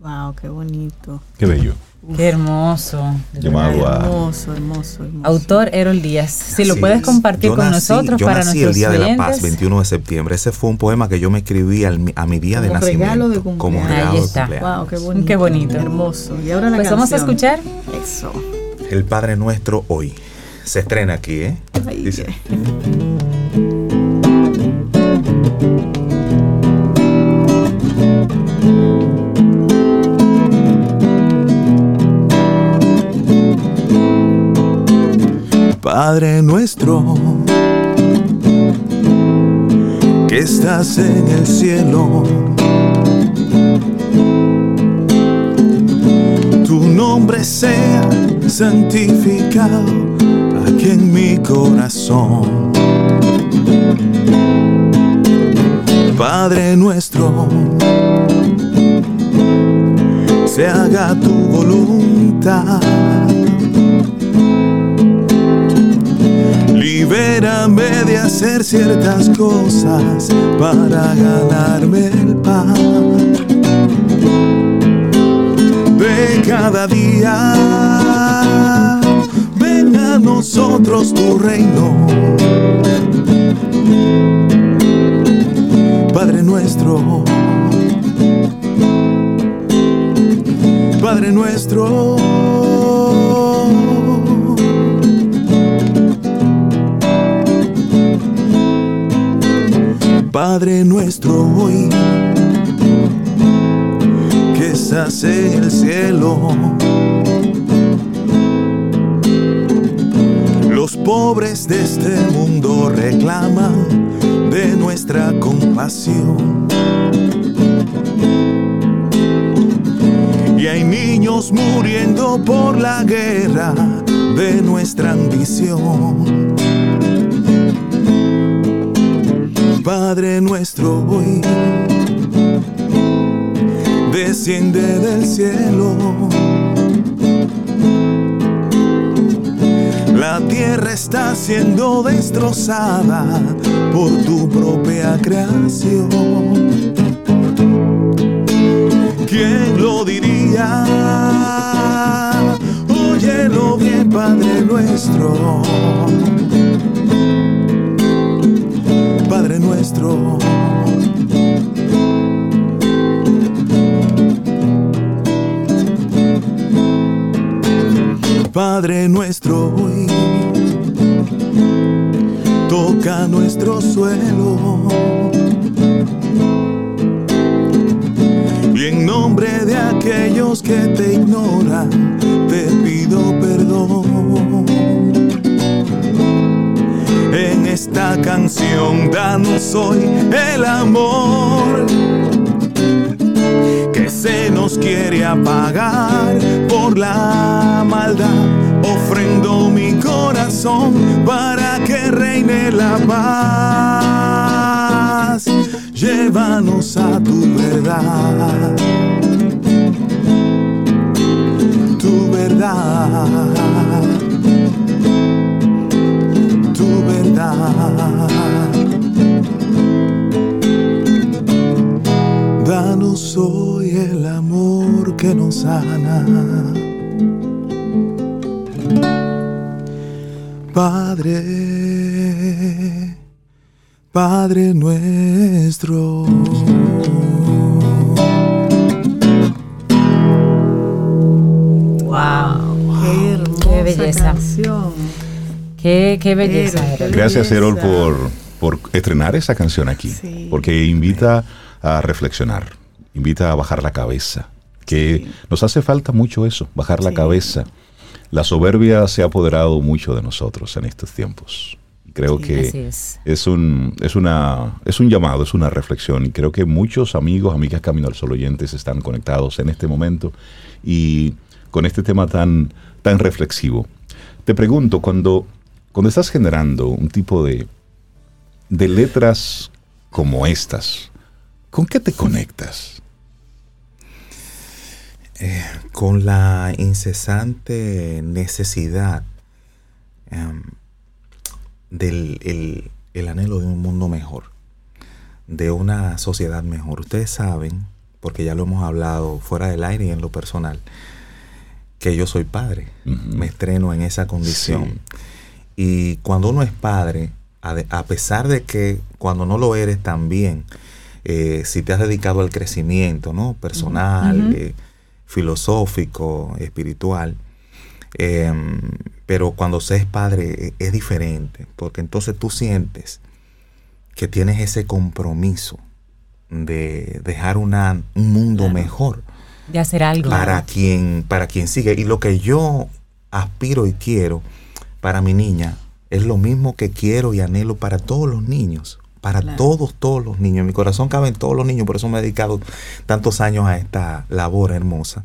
Speaker 3: Wow, qué bonito.
Speaker 2: Qué bello.
Speaker 1: Qué hermoso.
Speaker 3: hermoso, hermoso, hermoso,
Speaker 1: Autor Erol Díaz. Si lo puedes compartir con nosotros
Speaker 6: yo
Speaker 1: para
Speaker 6: nací el Día de la Paz, 21 de septiembre. Ese fue un poema que yo me escribí a mi día de nacimiento.
Speaker 3: De
Speaker 6: como regalo
Speaker 1: Ahí está.
Speaker 3: Wow, qué bonito.
Speaker 1: Qué bonito.
Speaker 3: Hermoso. Y ahora la
Speaker 1: Pues vamos a escuchar.
Speaker 3: Eso.
Speaker 6: El Padre Nuestro hoy. Se estrena aquí, ¿eh? Dice.
Speaker 7: Padre nuestro, que estás en el cielo, tu nombre sea santificado aquí en mi corazón. Padre nuestro, se haga tu voluntad Libérame de hacer ciertas cosas para ganarme el pan de cada día. Ven a nosotros tu reino. Padre nuestro, Padre nuestro. Padre nuestro hoy, que estás en el cielo. Los pobres de este mundo reclaman de nuestra compasión. Y hay niños muriendo por la guerra de nuestra ambición. Padre nuestro hoy, desciende del cielo. La tierra está siendo destrozada por tu propia creación. ¿Quién lo diría? Óyelo bien, Padre nuestro Padre nuestro. Padre nuestro, toca nuestro suelo. Y en nombre de aquellos que te ignoran, esta canción danos hoy el amor que se nos quiere apagar por la maldad. Ofrendo mi corazón para que reine la paz. Llévanos a tu verdad. Tu verdad Danos hoy el amor que nos sana. Padre, Padre nuestro.
Speaker 1: Wow, qué, belleza. Qué, belleza.
Speaker 2: Gracias, Erol, por, por estrenar esa canción aquí. Porque invita a reflexionar, invita a bajar la cabeza. Que nos hace falta mucho eso, bajar la cabeza. La soberbia se ha apoderado mucho de nosotros en estos tiempos. Creo que es. un, es, una, es un llamado, es una reflexión. Y creo que muchos amigos, amigas Camino al Sol oyentes están conectados en este momento y con este tema tan, tan reflexivo. Te pregunto, cuando cuando estás generando un tipo de, de letras como estas, ¿con qué te conectas?
Speaker 6: Eh, con la incesante necesidad em, del el, anhelo de un mundo mejor, de una sociedad mejor. Ustedes saben, porque ya lo hemos hablado fuera del aire y en lo personal, que yo soy padre, me estreno en esa condición. Y cuando uno es padre, a, pesar de que cuando no lo eres también, eh, si te has dedicado al crecimiento ¿no? personal, eh, filosófico, espiritual, em, Pero cuando se es padre e, es diferente, porque entonces tú sientes que tienes ese compromiso de dejar una, un mundo mejor.
Speaker 1: De hacer algo.
Speaker 6: Para quien, para quien sigue. Y lo que yo aspiro y quiero para mi niña es lo mismo que quiero y anhelo para todos los niños. Para todos, todos los niños. En mi corazón caben todos los niños, por eso me he dedicado tantos años a esta labor hermosa.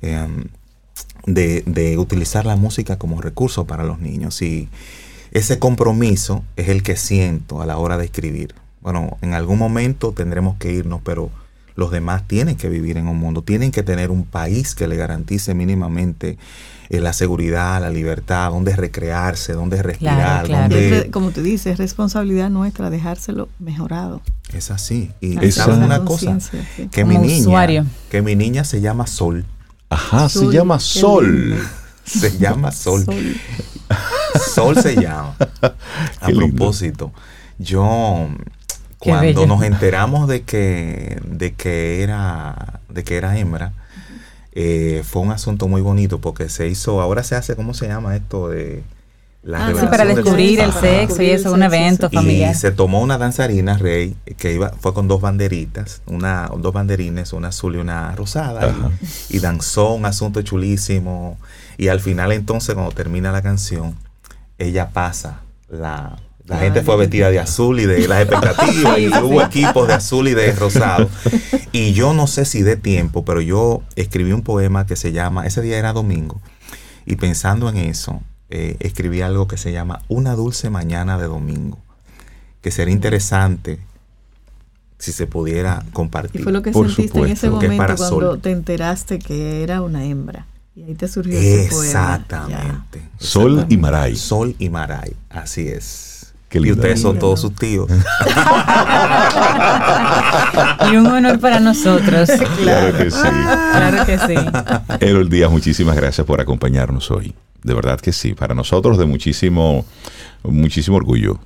Speaker 6: Em, de, de, utilizar la música como recurso para los niños. Y ese compromiso es el que siento a la hora de escribir. Bueno, en algún momento tendremos que irnos, pero los demás tienen que vivir en un mundo, tienen que tener un país que le garantice mínimamente eh, la seguridad, la libertad, donde recrearse, donde respirar.
Speaker 3: como tú dices, es responsabilidad nuestra dejárselo mejorado.
Speaker 6: Es así. Y es una cosa, que mi niña, que mi niña se llama Sol.
Speaker 2: Ajá, se llama Sol.
Speaker 6: Se llama Sol. Sol. se llama. A propósito, yo cuando nos enteramos de que, de que era, de que era hembra, eh, fue un asunto muy bonito porque se hizo, ahora se hace, ¿cómo se llama esto? de
Speaker 1: la ah, sí, para descubrir el sexo y eso, un evento familiar.
Speaker 6: Y se tomó una danzarina, Rey, que iba, fue con dos banderitas, una, dos banderines, una azul y una rosada, y, danzó un asunto chulísimo. Y al final entonces, cuando termina la canción, ella pasa la... La gente fue vestida de azul y de las expectativas, y hubo equipos de azul y de rosado. Y yo no sé si de tiempo, pero yo escribí un poema que se llama, ese día era domingo, y pensando en eso, eh, escribí algo que se llama Una dulce mañana de domingo, que sería interesante si se pudiera compartir.
Speaker 3: Y fue lo que sentiste en ese momento cuando te enteraste que era una hembra. Y ahí te surgió ese
Speaker 6: poema. Exactamente.
Speaker 2: Sol y Maray.
Speaker 6: Sol y Maray, así es. Y ustedes son todos sus tíos.
Speaker 1: y un honor para nosotros.
Speaker 2: Claro que sí.
Speaker 1: Claro que sí.
Speaker 2: Erol Díaz, muchísimas gracias por acompañarnos hoy. De verdad que sí. Para nosotros de muchísimo, muchísimo orgullo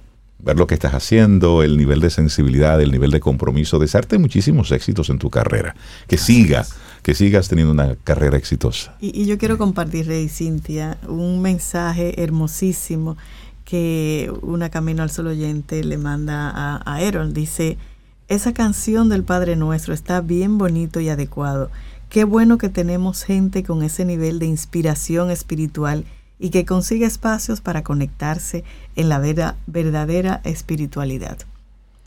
Speaker 2: ver lo que estás haciendo, el nivel de sensibilidad, el nivel de compromiso, desearte muchísimos éxitos en tu carrera. Que sigas, que sigas teniendo una carrera exitosa.
Speaker 3: Y, yo quiero compartir, Rey Cintia, un mensaje hermosísimo que una Camino al Sol oyente le manda a, a Dice, esa canción del Padre Nuestro está bien bonito y adecuado. Qué bueno que tenemos gente con ese nivel de inspiración espiritual y que consigue espacios para conectarse en la verdadera espiritualidad.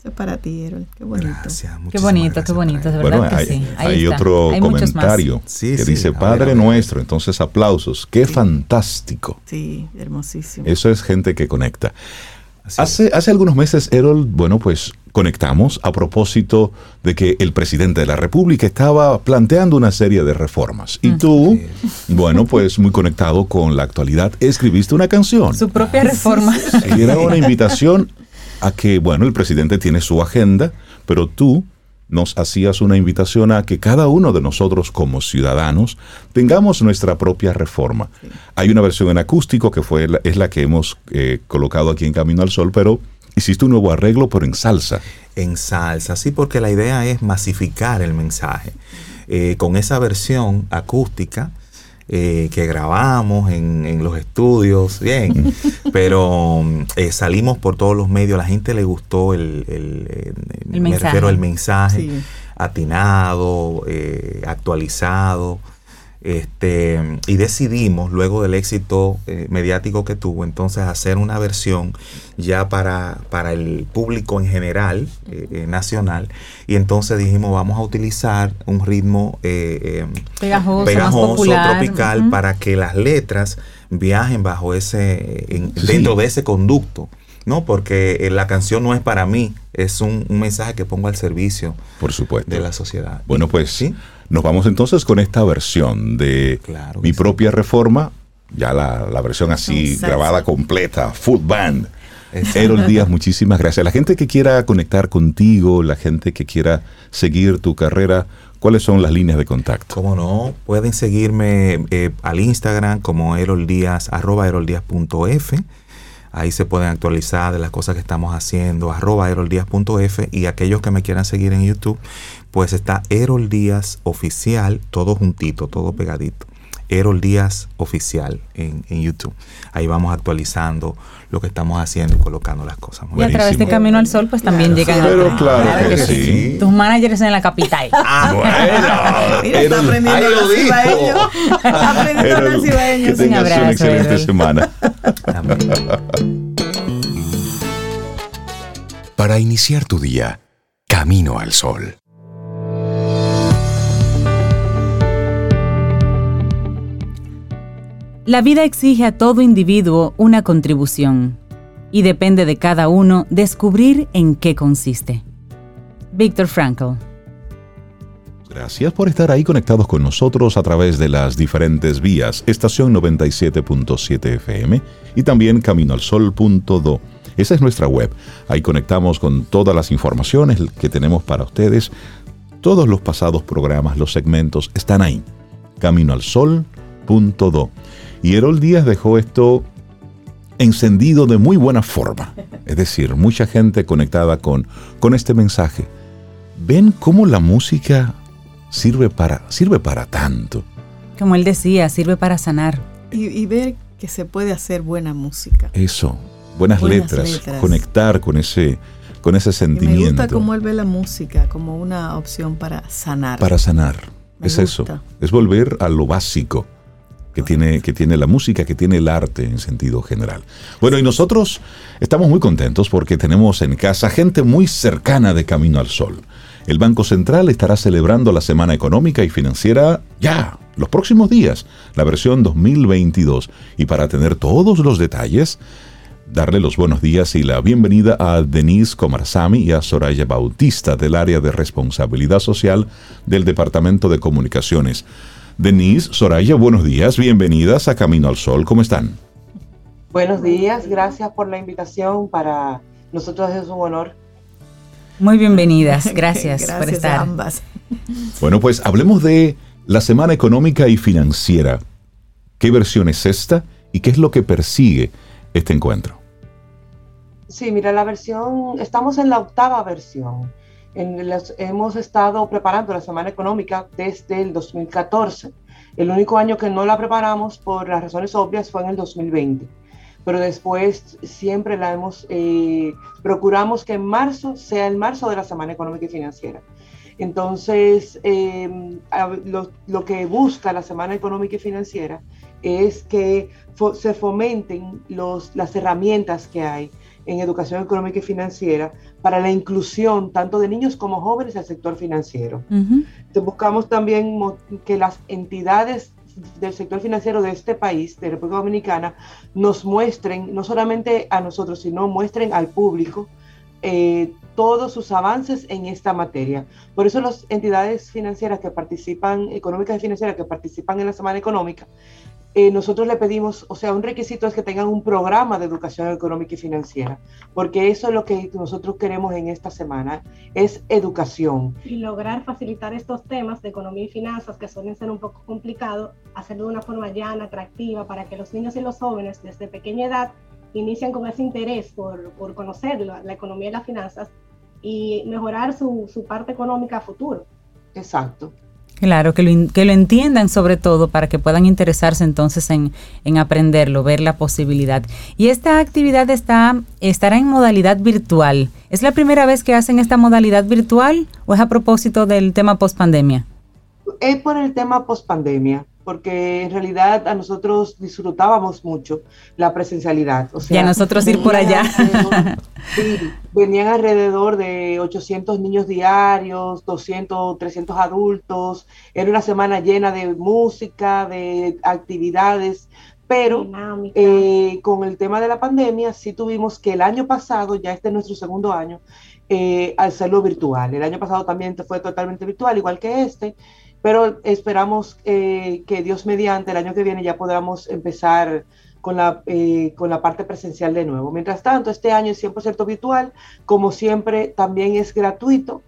Speaker 3: Eso es para ti, Erol. Qué bonito.
Speaker 1: qué bonito, qué bonito, de verdad que
Speaker 2: hay,
Speaker 1: sí.
Speaker 2: hay otro comentario que dice, Padre nuestro, entonces aplausos. Qué fantástico.
Speaker 3: Sí, hermosísimo.
Speaker 2: Eso es gente que conecta. Hace, hace algunos meses, Errol, bueno, pues conectamos a propósito de que el presidente de la República estaba planteando una serie de reformas. Y tú, bueno, pues muy conectado con la actualidad, escribiste una canción.
Speaker 1: Su propia reforma.
Speaker 2: Y era una invitación a que, bueno, el presidente tiene su agenda, pero tú nos hacías una invitación a que cada uno de nosotros como ciudadanos tengamos nuestra propia reforma. Hay una versión en acústico que fue es la que hemos eh, colocado aquí en Camino al Sol, pero hiciste un nuevo arreglo, pero en salsa.
Speaker 6: En salsa, sí, porque la idea es masificar el mensaje. Eh, con esa versión acústica, eh, que grabamos en, los estudios, bien, pero eh, salimos por todos los medios, a la gente le gustó el, el,
Speaker 1: el me refiero
Speaker 6: al mensaje atinado, actualizado. Este, y decidimos, luego del éxito eh, mediático que tuvo, entonces hacer una versión ya para, para el público en general, eh, eh, nacional. Y entonces dijimos, vamos a utilizar un ritmo
Speaker 1: pegajoso,
Speaker 6: tropical, para que las letras viajen bajo ese, dentro de ese conducto. No, porque la canción no es para mí, es un, mensaje que pongo al servicio
Speaker 2: Por supuesto.
Speaker 6: de la sociedad.
Speaker 2: Bueno, pues sí nos vamos entonces con esta versión de mi propia reforma, ya la, versión así grabada completa, full band. Erol Díaz, muchísimas gracias. La gente que quiera conectar contigo, la gente que quiera seguir tu carrera, ¿cuáles son las líneas de contacto?
Speaker 6: Cómo no, pueden seguirme eh, al Instagram como Erol Díaz, arroba eroldíaz.f. Ahí se pueden actualizar de las cosas que estamos haciendo, arroba eroldíaz.f. Y aquellos que me quieran seguir en YouTube, pues está Erol Díaz Oficial, todo juntito, todo pegadito. Erol Díaz Oficial en, YouTube. Ahí vamos actualizando lo que estamos haciendo y colocando las cosas.
Speaker 1: Y a través de Camino al Sol, pues también llegan
Speaker 2: Pero claro, que, sí.
Speaker 1: Tus managers en la capital.
Speaker 2: Ah, bueno.
Speaker 3: Mira, está aprendiendo los cibaeños. aprendiendo los cibaeños.
Speaker 2: Que tengas una excelente semana.
Speaker 4: Para iniciar tu día, Camino al Sol.
Speaker 1: La vida exige a todo individuo una contribución y depende de cada uno descubrir en qué consiste. Víctor Frankl.
Speaker 2: Gracias por estar ahí conectados con nosotros a través de las diferentes vías, estación 97.7 FM y también caminoalsol.do. Esa es nuestra web. Ahí conectamos con todas las informaciones que tenemos para ustedes. Todos los pasados programas, los segmentos están ahí. caminoalsol.do. Y Herol Díaz dejó esto encendido de muy buena forma. Es decir, mucha gente conectada con, con este mensaje. ¿Ven cómo la música sirve para, sirve para tanto?
Speaker 1: Como él decía, sirve para sanar.
Speaker 3: Y, ver que se puede hacer buena música.
Speaker 2: Eso, buenas, letras, conectar con ese, con ese sentimiento. me
Speaker 3: gusta cómo él ve la música como una opción para sanar.
Speaker 2: Para sanar. es eso. Es volver a lo básico que tiene, que tiene la música, que tiene el arte en sentido general. Bueno, y nosotros estamos muy contentos porque tenemos en casa gente muy cercana de Camino al Sol. El Banco Central estará celebrando la Semana Económica y Financiera ya, los próximos días, la versión 2022. Y para tener todos los detalles, darle los buenos días y la bienvenida a Denise Comarsami y a Soraya Bautista del área de responsabilidad social del Departamento de Comunicaciones. Denise, Soraya, buenos días, bienvenidas a Camino al Sol, ¿cómo están?
Speaker 8: Buenos días, gracias por la invitación, para nosotros es un honor.
Speaker 1: Muy bienvenidas, gracias, por estar. ambas.
Speaker 2: Bueno, pues hablemos de la Semana Económica y Financiera. ¿Qué versión es esta y qué es lo que persigue este encuentro?
Speaker 8: Sí, mira, la versión, estamos en la octava versión hemos estado preparando la Semana Económica desde el 2014. El único año que no la preparamos por las razones obvias fue en el 2020. Pero después siempre la hemos, eh, procuramos que en marzo sea el marzo de la Semana Económica y Financiera. Entonces, em, lo, lo, que busca la Semana Económica y Financiera es que se fomenten los, las herramientas que hay en educación económica y financiera para la inclusión tanto de niños como jóvenes al sector financiero. buscamos también que las entidades del sector financiero de este país, de República Dominicana, nos muestren, no solamente a nosotros, sino muestren al público eh, todos sus avances en esta materia. Por eso las entidades financieras que participan, económicas y financieras que participan en la Semana Económica, eh, nosotros le pedimos, o sea, un requisito es que tengan un programa de educación económica y financiera, porque eso es lo que nosotros queremos en esta semana, es educación.
Speaker 9: Y lograr facilitar estos temas de economía y finanzas que suelen ser un poco complicados, hacerlo de una forma llana, atractiva, para que los niños y los jóvenes desde pequeña edad inicien con ese interés por, por conocer la, la, economía y las finanzas y mejorar su, su parte económica a futuro.
Speaker 8: Exacto.
Speaker 1: Claro, que lo, que lo entiendan sobre todo para que puedan interesarse entonces en, en, aprenderlo, ver la posibilidad. Y esta actividad está, estará en modalidad virtual. ¿Es la primera vez que hacen esta modalidad virtual o es a propósito del tema post pandemia?
Speaker 8: Es por el tema post pandemia porque en realidad a nosotros disfrutábamos mucho la presencialidad.
Speaker 1: O sea, y a nosotros ir por allá.
Speaker 8: sí, venían alrededor de 800 niños diarios, 200, 300 adultos. Era una semana llena de música, de actividades, pero eh, con el tema de la pandemia sí tuvimos que el año pasado, ya este es nuestro segundo año, eh, hacerlo virtual. El año pasado también fue totalmente virtual, igual que este pero esperamos eh, que Dios mediante el año que viene ya podamos empezar con la, eh, con la parte presencial de nuevo. Mientras tanto, este año es 100% virtual, como siempre también es gratuito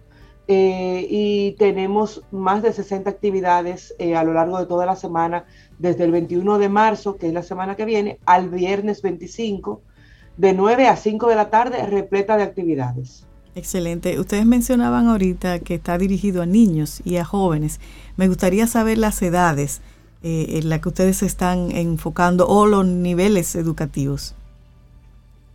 Speaker 8: eh, y tenemos más de 60 actividades a lo largo de toda la semana, desde el 21 de marzo, que es la semana que viene, al viernes 25, de 9 a 5 de la tarde, repleta de actividades.
Speaker 3: Excelente. Ustedes mencionaban ahorita que está dirigido a niños y a jóvenes. Me gustaría saber las edades eh, en la que ustedes están enfocando o los niveles educativos?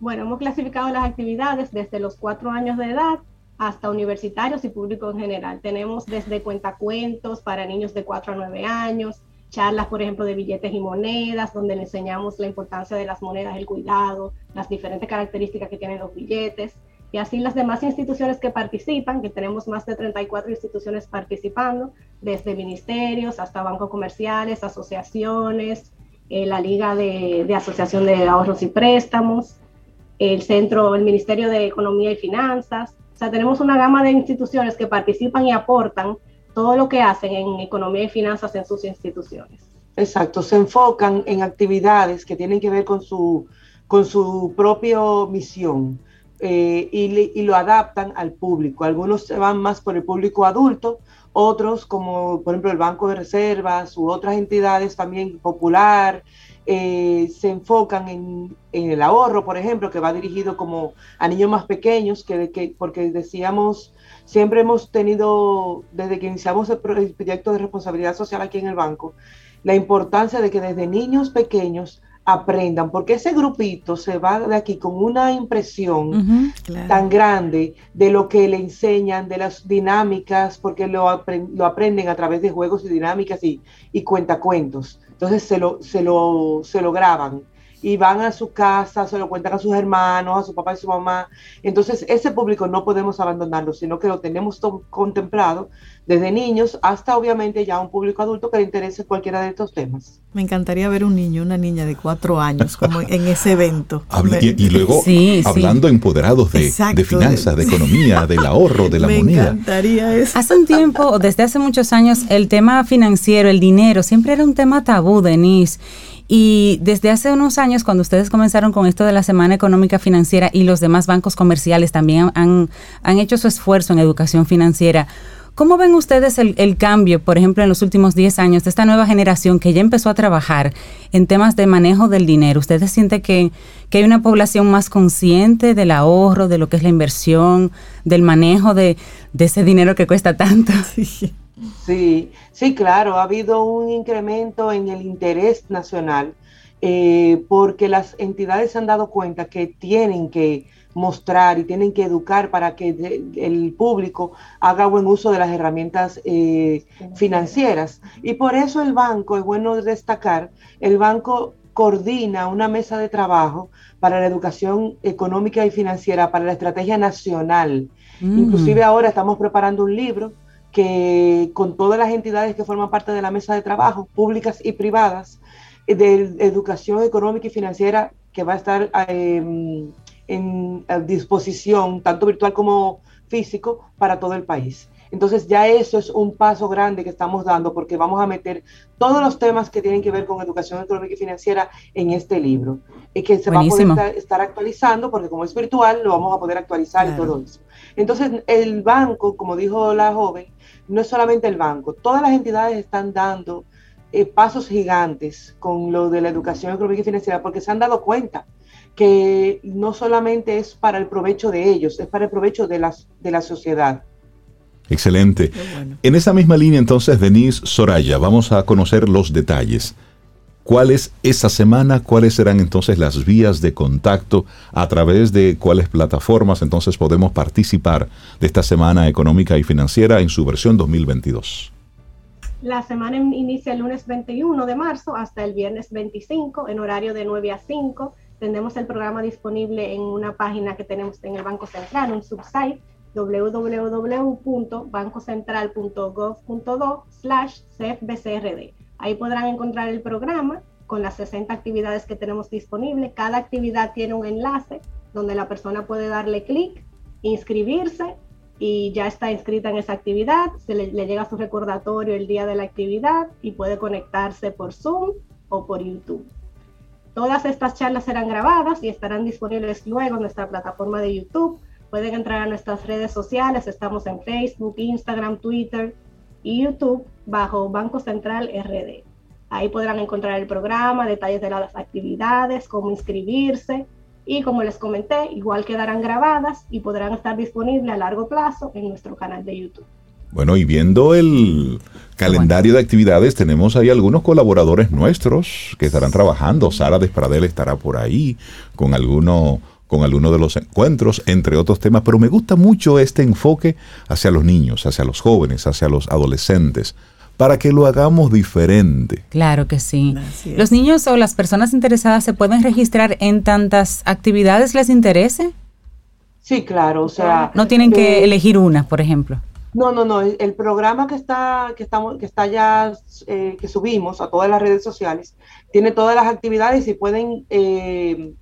Speaker 9: Bueno, hemos clasificado las actividades desde los cuatro años de edad hasta universitarios y público en general. Tenemos desde cuentacuentos para niños de 4 a 9 años, charlas, por ejemplo, de billetes y monedas, donde le enseñamos la importancia de las monedas, el cuidado, las diferentes características que tienen los billetes. Y así las demás instituciones que participan, que tenemos más de 34 instituciones participando, desde ministerios hasta bancos comerciales, asociaciones, eh, la Liga de, de Asociación de Ahorros y Préstamos, el Centro, el Ministerio de Economía y Finanzas, o sea, tenemos una gama de instituciones que participan y aportan todo lo que hacen en economía y finanzas en sus instituciones.
Speaker 8: Exacto, se enfocan en actividades que tienen que ver con su, con su propia misión eh, y, lo adaptan al público. Algunos se van más por el público adulto, otros como por ejemplo el Banco de Reservas u otras entidades también popular, eh, se enfocan en, el ahorro, por ejemplo, que va dirigido como a niños más pequeños, que, que, porque decíamos, siempre hemos tenido, desde que iniciamos el proyecto de responsabilidad social aquí en el banco, la importancia de que desde niños pequeños aprendan, porque ese grupito se va de aquí con una impresión tan grande de lo que le enseñan, de las dinámicas, porque lo, lo aprenden a través de juegos y dinámicas y, y cuentacuentos. Entonces se lo, se lo, se lo graban y van a su casa, se lo cuentan a sus hermanos, a su papá y su mamá. Entonces, ese público no podemos abandonarlo, sino que lo tenemos contemplado desde niños hasta obviamente ya un público adulto que le interese cualquiera de estos temas.
Speaker 3: Me encantaría ver un niño, una niña de cuatro años como en ese evento.
Speaker 2: y, luego hablando empoderados de, de, finanzas, de economía, del ahorro, de la moneda. Me
Speaker 3: encantaría eso.
Speaker 1: Hace un tiempo, desde hace muchos años, el tema financiero, el dinero, siempre era un tema tabú, Denise. Y desde hace unos años, cuando ustedes comenzaron con esto de la Semana Económica Financiera y los demás bancos comerciales también han, han hecho su esfuerzo en educación financiera, ¿Cómo ven ustedes el, cambio, por ejemplo, en los últimos 10 años de esta nueva generación que ya empezó a trabajar en temas de manejo del dinero? ¿Ustedes sienten que, que, hay una población más consciente del ahorro, de lo que es la inversión, del manejo de, de ese dinero que cuesta tanto?
Speaker 8: Sí. Sí, sí, claro, ha habido un incremento en el interés nacional eh, porque las entidades se han dado cuenta que tienen que mostrar y tienen que educar para que el público haga buen uso de las herramientas eh, financieras. Y por eso el banco, es bueno destacar, el banco coordina una mesa de trabajo para la educación económica y financiera, para la estrategia nacional. Mm. Inclusive ahora estamos preparando un libro que con todas las entidades que forman parte de la mesa de trabajo, públicas y privadas, de educación económica y financiera que va a estar em, en disposición, tanto virtual como físico, para todo el país. Entonces ya eso es un paso grande que estamos dando porque vamos a meter todos los temas que tienen que ver con educación económica y financiera en este libro. Y que se va a poder estar, actualizando porque como es virtual lo vamos a poder actualizar y todo eso. Entonces el banco, como dijo la joven, no es solamente el banco, todas las entidades están dando eh, pasos gigantes con lo de la educación económica y financiera porque se han dado cuenta que no solamente es para el provecho de ellos, es para el provecho de, las, de la sociedad.
Speaker 2: Excelente. En esa misma línea entonces, Denise Soraya, vamos a conocer los detalles. ¿Cuál es esa semana? ¿Cuáles serán entonces las vías de contacto? ¿A través de cuáles plataformas entonces podemos participar de esta Semana Económica y Financiera en su versión 2022?
Speaker 9: La semana inicia el lunes 21 de marzo hasta el viernes 25 en horario de 9 a 5. Tenemos el programa disponible en una página que tenemos en el Banco Central, un subsite www.bancocentral.gov.do slash cfbcrd. Ahí podrán encontrar el programa con las 60 actividades que tenemos disponibles. Cada actividad tiene un enlace donde la persona puede darle clic, inscribirse y ya está inscrita en esa actividad. Se le, llega su recordatorio el día de la actividad y puede conectarse por Zoom o por YouTube. Todas estas charlas serán grabadas y estarán disponibles luego en nuestra plataforma de YouTube. Pueden entrar a nuestras redes sociales. Estamos en Facebook, Instagram, Twitter y YouTube bajo Banco Central RD. Ahí podrán encontrar el programa, detalles de las actividades, cómo inscribirse y como les comenté, igual quedarán grabadas y podrán estar disponibles a largo plazo en nuestro canal de YouTube.
Speaker 2: Bueno, y viendo el calendario de actividades, tenemos ahí algunos colaboradores nuestros que estarán trabajando. Sara Despradel estará por ahí con alguno con alguno de los encuentros, entre otros temas, pero me gusta mucho este enfoque hacia los niños, hacia los jóvenes, hacia los adolescentes, para que lo hagamos diferente.
Speaker 1: Claro que sí. ¿Los niños o las personas interesadas se pueden registrar en tantas actividades les interese?
Speaker 8: Sí, claro, o sea...
Speaker 1: No tienen que eh, elegir una, por ejemplo.
Speaker 8: No, no, no. El, programa que está, que estamos, que está ya, eh, que subimos a todas las redes sociales, tiene todas las actividades y pueden eh,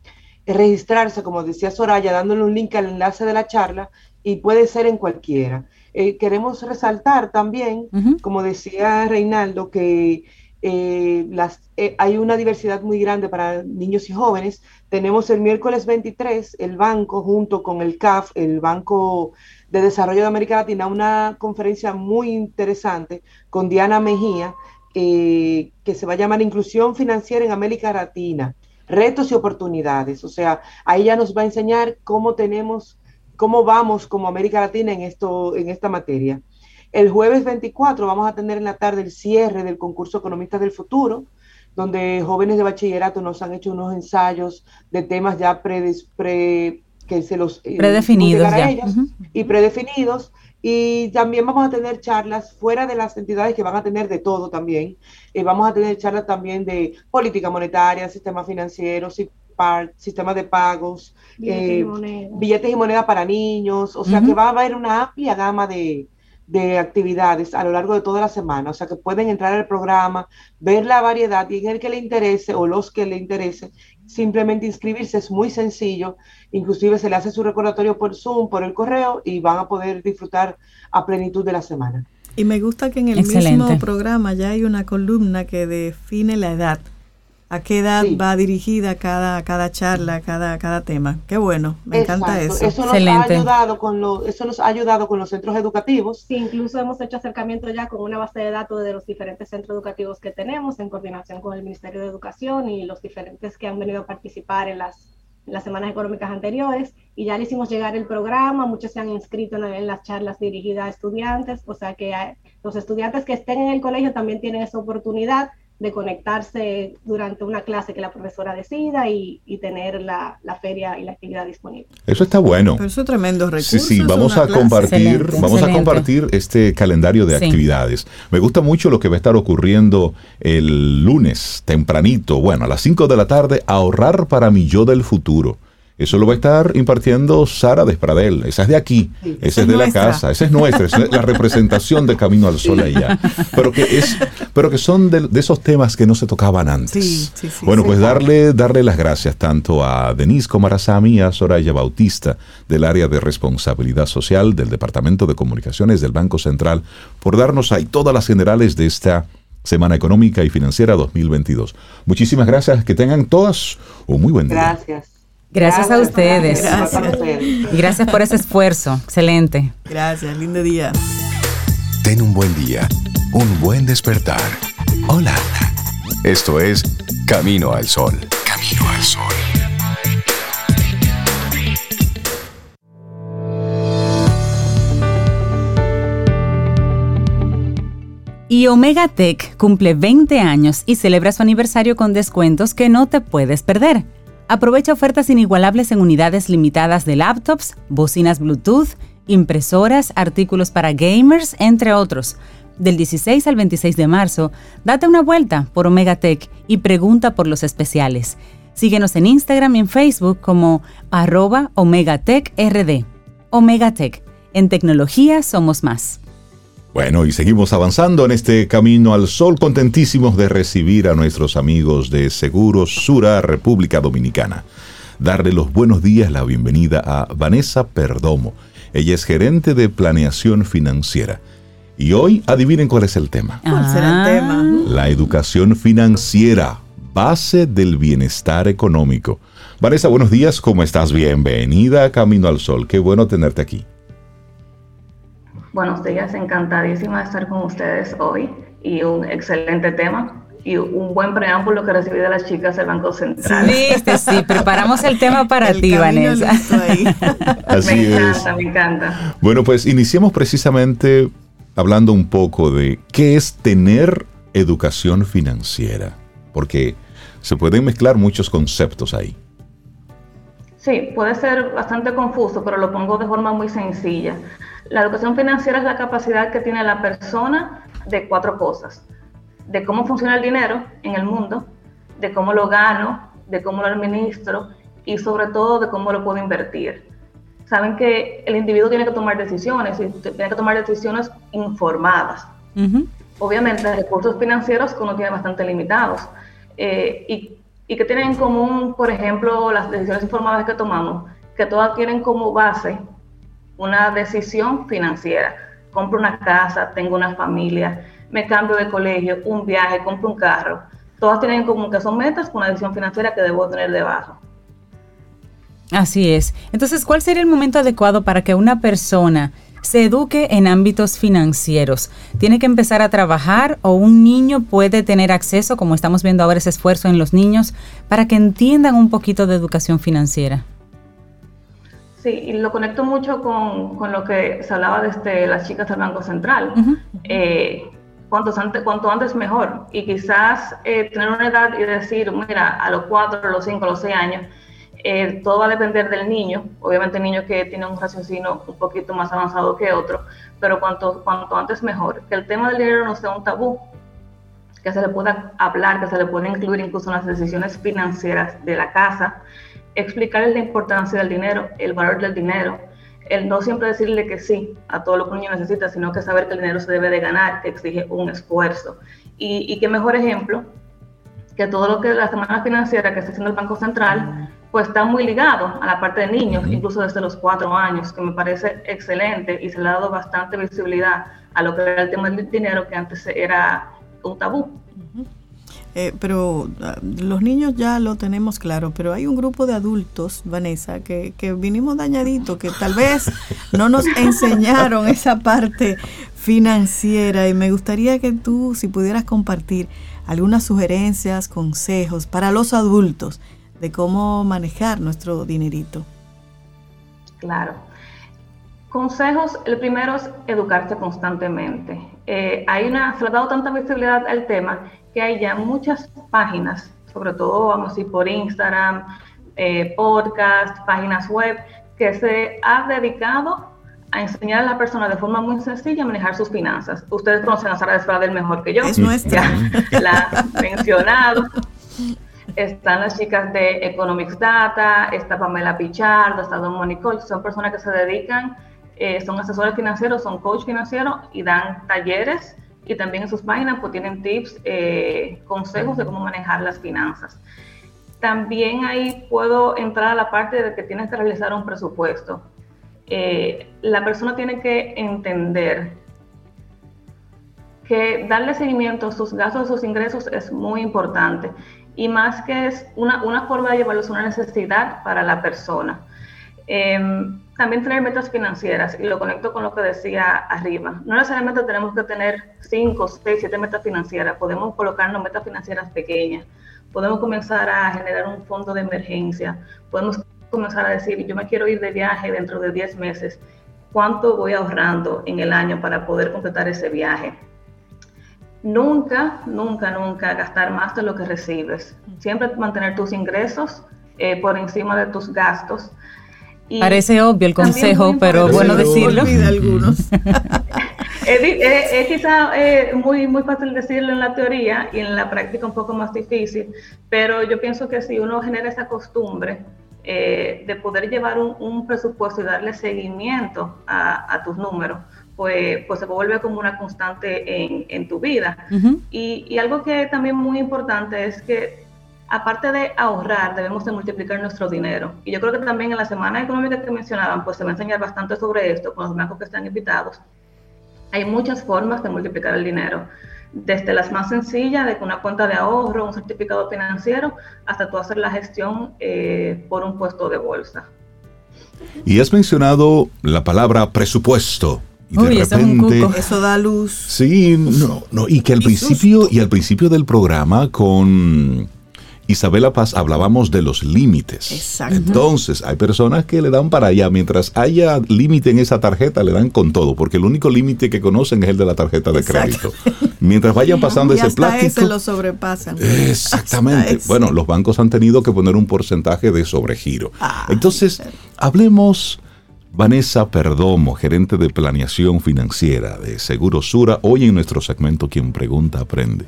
Speaker 8: registrarse, como decía Soraya, dándole un link al enlace de la charla y puede ser en cualquiera. Eh, queremos resaltar también, como decía Reinaldo, que eh, las, eh, hay una diversidad muy grande para niños y jóvenes. Tenemos el miércoles 23, el banco junto con el CAF, el Banco de Desarrollo de América Latina, una conferencia muy interesante con Diana Mejía, que se va a llamar Inclusión Financiera en América Latina, retos y oportunidades. O sea, ahí ya nos va a enseñar cómo tenemos cómo vamos como América Latina en, esto, en esta materia. El jueves 24 vamos a tener en la tarde el cierre del concurso Economistas del Futuro, donde jóvenes de bachillerato nos han hecho unos ensayos de temas ya pre, que se los
Speaker 1: eh, predefinidos
Speaker 8: y predefinidos y también vamos a tener charlas fuera de las entidades que van a tener de todo también. Eh, vamos a tener charlas también de política monetaria, sistema financiero, sistemas de pagos, billetes, y, moneda. para niños, o sea que va a haber una amplia gama de, actividades a lo largo de toda la semana, o sea que pueden entrar al programa, ver la variedad y en el que le interese o los que le interese, simplemente inscribirse, es muy sencillo, inclusive se le hace su recordatorio por Zoom, por el correo y van a poder disfrutar a plenitud de la semana.
Speaker 3: Y me gusta que en el mismo programa ya hay una columna que define la edad a qué edad va dirigida cada, cada charla, cada, cada tema. Qué bueno, me encanta eso.
Speaker 8: Eso nos, ha ayudado con lo, eso nos ha ayudado con los centros educativos.
Speaker 9: Sí, incluso hemos hecho acercamiento ya con una base de datos de los diferentes centros educativos que tenemos en coordinación con el Ministerio de Educación y los diferentes que han venido a participar en las, las semanas económicas anteriores. Y ya le hicimos llegar el programa, muchos se han inscrito en, en las charlas dirigidas a estudiantes, o sea que los estudiantes que estén en el colegio también tienen esa oportunidad de conectarse durante una clase que la profesora decida y, tener la, feria y la actividad disponible.
Speaker 2: Eso está bueno.
Speaker 3: eso es tremendo recurso.
Speaker 2: Sí, sí, vamos a compartir, vamos a compartir este calendario de actividades. Me gusta mucho lo que va a estar ocurriendo el lunes tempranito, bueno, a las 5 de la tarde, ahorrar para mi yo del futuro. Eso lo va a estar impartiendo Sara Despradel. Esa es de aquí, esa es de la casa, esa es nuestra, esa es la representación de Camino al Sol allá. Pero que, es, pero que son de, esos temas que no se tocaban antes. bueno, pues darle, darle las gracias tanto a Denise Comarazami y a Soraya Bautista del área de responsabilidad social del Departamento de Comunicaciones del Banco Central por darnos ahí todas las generales de esta Semana Económica y Financiera 2022. Muchísimas gracias, que tengan todas un muy buen día.
Speaker 8: Gracias.
Speaker 1: Gracias, a ustedes. Y gracias por ese esfuerzo. Excelente.
Speaker 3: Gracias, lindo día.
Speaker 4: Ten un buen día, un buen despertar. Hola. Esto es Camino al Sol. Camino al Sol.
Speaker 1: Y Omega Tech cumple 20 años y celebra su aniversario con descuentos que no te puedes perder. Aprovecha ofertas inigualables en unidades limitadas de laptops, bocinas Bluetooth, impresoras, artículos para gamers, entre otros. Del 16 al 26 de marzo, date una vuelta por Omega Tech y pregunta por los especiales. Síguenos en Instagram y en Facebook como arroba Omega Tech RD. Omega Tech, en tecnología somos más.
Speaker 2: Bueno, y seguimos avanzando en este camino al sol, contentísimos de recibir a nuestros amigos de Seguros Sura República Dominicana. Darle los buenos días, la bienvenida a Vanessa Perdomo. Ella es gerente de planeación financiera. Y hoy adivinen cuál es el tema.
Speaker 3: ¿Cuál será el tema?
Speaker 2: La educación financiera, base del bienestar económico. Vanessa, buenos días, ¿cómo estás? Bienvenida a Camino al Sol. Qué bueno tenerte aquí.
Speaker 10: Buenos días, encantadísima de estar con ustedes hoy y un excelente tema y un buen preámbulo que recibí de las chicas del Banco Central.
Speaker 1: Sí, sí, preparamos el tema para ti, Vanessa.
Speaker 2: Así
Speaker 10: me encanta, me encanta.
Speaker 2: Bueno, pues iniciemos precisamente hablando un poco de qué es tener educación financiera, porque se pueden mezclar muchos conceptos ahí.
Speaker 10: Sí, puede ser bastante confuso, pero lo pongo de forma muy sencilla. La educación financiera es la capacidad que tiene la persona de cuatro cosas. De cómo funciona el dinero en el mundo, de cómo lo gano, de cómo lo administro y sobre todo de cómo lo puedo invertir. Saben que el individuo tiene que tomar decisiones y tiene que tomar decisiones informadas. Obviamente, recursos financieros que uno tiene bastante limitados. Eh, y y que tienen en común, por ejemplo, las decisiones informadas que tomamos, que todas tienen como base una decisión financiera. Compro una casa, tengo una familia, me cambio de colegio, un viaje, compro un carro. Todas tienen en común que son metas con una decisión financiera que debo tener debajo.
Speaker 1: Así es. Entonces, ¿cuál sería el momento adecuado para que una persona se eduque en ámbitos financieros. Tiene que empezar a trabajar o un niño puede tener acceso, como estamos viendo ahora ese esfuerzo en los niños, para que entiendan un poquito de educación financiera.
Speaker 10: Sí, y lo conecto mucho con, lo que se hablaba desde las chicas del Banco Central. Eh, cuanto, antes, cuanto antes mejor. Y quizás eh, tener una edad y decir, mira, a los cuatro, a los cinco, a los seis años, eh, todo va a depender del niño, obviamente el niño que tiene un raciocinio un poquito más avanzado que otro, pero cuanto, cuanto antes mejor, que el tema del dinero no sea un tabú, que se le pueda hablar, que se le pueda incluir incluso en las decisiones financieras de la casa, explicarles la importancia del dinero, el valor del dinero, el no siempre decirle que sí a todo lo que un niño necesita, sino que saber que el dinero se debe de ganar, que exige un esfuerzo. Y, y qué mejor ejemplo que todo lo que la semana financiera que está haciendo el Banco Central, pues está muy ligado a la parte de niños, incluso desde los cuatro años, que me parece excelente y se le ha dado bastante visibilidad a lo que era el tema del dinero que antes era un tabú.
Speaker 3: Eh, pero ah, los niños ya lo tenemos claro, pero hay un grupo de adultos, Vanessa, que, que vinimos dañaditos, que tal vez no nos enseñaron esa parte financiera y me gustaría que tú, si pudieras compartir algunas sugerencias, consejos para los adultos de cómo manejar nuestro dinerito.
Speaker 10: Claro. Consejos, el primero es educarse constantemente. Eh, hay una, se le ha dado tanta visibilidad al tema que hay ya muchas páginas, sobre todo, vamos a decir, por Instagram, eh, podcast, páginas web, que se ha dedicado a enseñar a la persona de forma muy sencilla a manejar sus finanzas. Ustedes conocen a Sara Desfradel mejor que yo.
Speaker 3: Es nuestra.
Speaker 10: la mencionado. Están las chicas de Economics Data, está Pamela Pichardo, está Don Monicol, son personas que se dedican, eh, son asesores financieros, son coach financieros y dan talleres y también en sus páginas pues tienen tips, eh, consejos de cómo manejar las finanzas. También ahí puedo entrar a la parte de que tienes que realizar un presupuesto. Eh, la persona tiene que entender que darle seguimiento a sus gastos, a sus ingresos es muy importante y más que es una, una forma de llevarlos a una necesidad para la persona. Em, también tener metas financieras, y lo conecto con lo que decía arriba. No necesariamente tenemos que tener 5, 6, 7 metas financieras, podemos colocarnos metas financieras pequeñas, podemos comenzar a generar un fondo de emergencia, podemos comenzar a decir, yo me quiero ir de viaje dentro de 10 meses, ¿cuánto voy ahorrando en el año para poder completar ese viaje? Nunca, nunca, nunca gastar más de lo que recibes. Siempre mantener tus ingresos eh, por encima de tus gastos.
Speaker 1: Parece obvio el consejo, pero bueno decirlo.
Speaker 3: algunos.
Speaker 10: es, quizá eh, muy, muy fácil decirlo en la teoría y en la práctica un poco más difícil, pero yo pienso que si uno genera esa costumbre eh, de poder llevar un, presupuesto y darle seguimiento a tus números, pues, pues se vuelve como una constante en, tu vida. y, algo que también muy importante es que aparte de ahorrar, debemos de multiplicar nuestro dinero. Y yo creo que también en la semana económica que mencionaban, pues se va a enseñar bastante sobre esto con los bancos que están invitados. Hay muchas formas de multiplicar el dinero, desde las más sencillas, de una cuenta de ahorro, un certificado financiero, hasta tú hacer la gestión eh, por un puesto de bolsa.
Speaker 2: Y has mencionado la palabra presupuesto. Y de repente,
Speaker 3: eso da luz.
Speaker 2: Sí, no, no, y que al principio y al principio del programa con Isabela Paz hablábamos de los límites.
Speaker 3: Exacto.
Speaker 2: Entonces, hay personas que le dan para allá. Mientras haya límite en esa tarjeta, le dan con todo, porque el único límite que conocen es el de la tarjeta de
Speaker 3: Exacto.
Speaker 2: crédito. Mientras vayan pasando
Speaker 3: y
Speaker 2: ese
Speaker 3: hasta
Speaker 2: plástico.
Speaker 3: ese lo sobrepasan.
Speaker 2: Exactamente. Bueno, los bancos han tenido que poner un porcentaje de sobregiro.
Speaker 3: Ah,
Speaker 2: Entonces, hablemos, Vanessa Perdomo, gerente de planeación financiera de Seguro Sura, hoy en nuestro segmento Quien Pregunta Aprende.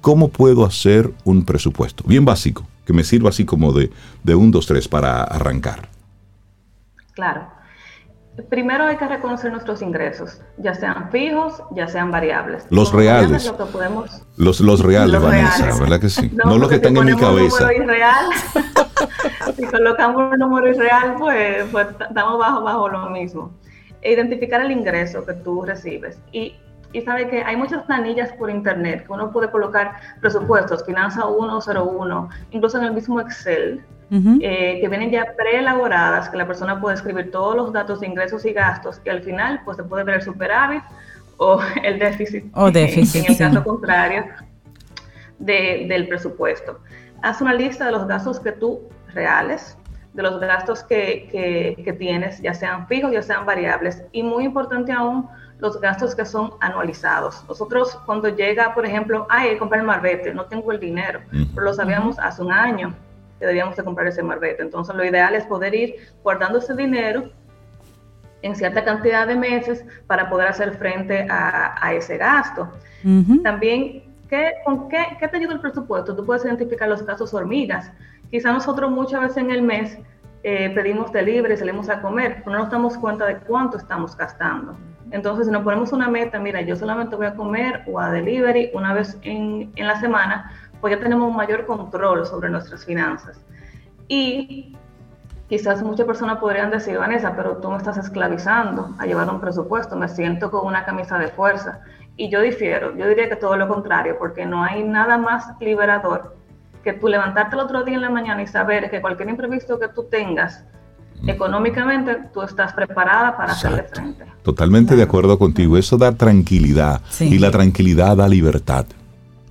Speaker 2: ¿Cómo puedo hacer un presupuesto? Bien básico, que me sirva así como de, de un, dos, tres para arrancar.
Speaker 10: Claro. Primero hay que reconocer nuestros ingresos, ya sean fijos, ya sean variables.
Speaker 2: Los
Speaker 10: Como
Speaker 2: reales.
Speaker 10: Lo que podemos,
Speaker 2: Los, los reales,
Speaker 10: Los
Speaker 2: Vanessa,
Speaker 10: reales.
Speaker 2: ¿verdad que sí? No, los
Speaker 10: porque
Speaker 2: que están en mi
Speaker 10: un
Speaker 2: cabeza.
Speaker 10: irreal, si colocamos un número irreal, pues, pues estamos bajo, bajo lo mismo. Identificar el ingreso que tú recibes. Y, y sabe que hay muchas planillas por internet que uno puede colocar presupuestos, Finanza 101, incluso en el mismo Excel,
Speaker 1: Ujú.
Speaker 10: eh, que vienen ya preelaboradas, que la persona puede escribir todos los datos de ingresos y gastos y al final pues se puede ver el superávit o el déficit,
Speaker 1: O déficit,
Speaker 10: en el
Speaker 1: sí.
Speaker 10: caso contrario de- del presupuesto. Haz una lista de los gastos que tú reales, de los gastos que, que- que tienes, ya sean fijos, ya sean variables, y muy importante aún, los gastos que son anualizados. Nosotros cuando llega, por ejemplo, ay, comprar el marbete, no tengo el dinero, pero lo sabíamos hace un año que debíamos de comprar ese marbete. Entonces lo ideal es poder ir guardando ese dinero en cierta cantidad de meses para poder hacer frente a, a ese gasto.
Speaker 1: Ujú.
Speaker 10: También, ¿qué, con qué, qué te ayuda el presupuesto? Tú puedes identificar los gastos hormigas. Quizá nosotros muchas veces en el mes eh, pedimos delivery, salimos a comer, pero no nos damos cuenta de cuánto estamos gastando. Entonces, si nos ponemos una meta, mira, yo solamente voy a comer o a delivery una vez en, en la semana, pues ya tenemos un mayor control sobre nuestras finanzas. Y quizás muchas personas podrían decir, Vanessa, pero tú me estás esclavizando a llevar un presupuesto, me siento con una camisa de fuerza. Y yo difiero, yo diría que todo lo contrario, porque no hay nada más liberador que tú levantarte el otro día en la mañana y saber que cualquier imprevisto que tú tengas, económicamente, tú estás preparada para hacerle
Speaker 2: Exacto.
Speaker 10: frente.
Speaker 2: Totalmente de acuerdo contigo. Eso da tranquilidad.
Speaker 1: Sí.
Speaker 2: Y la tranquilidad da libertad.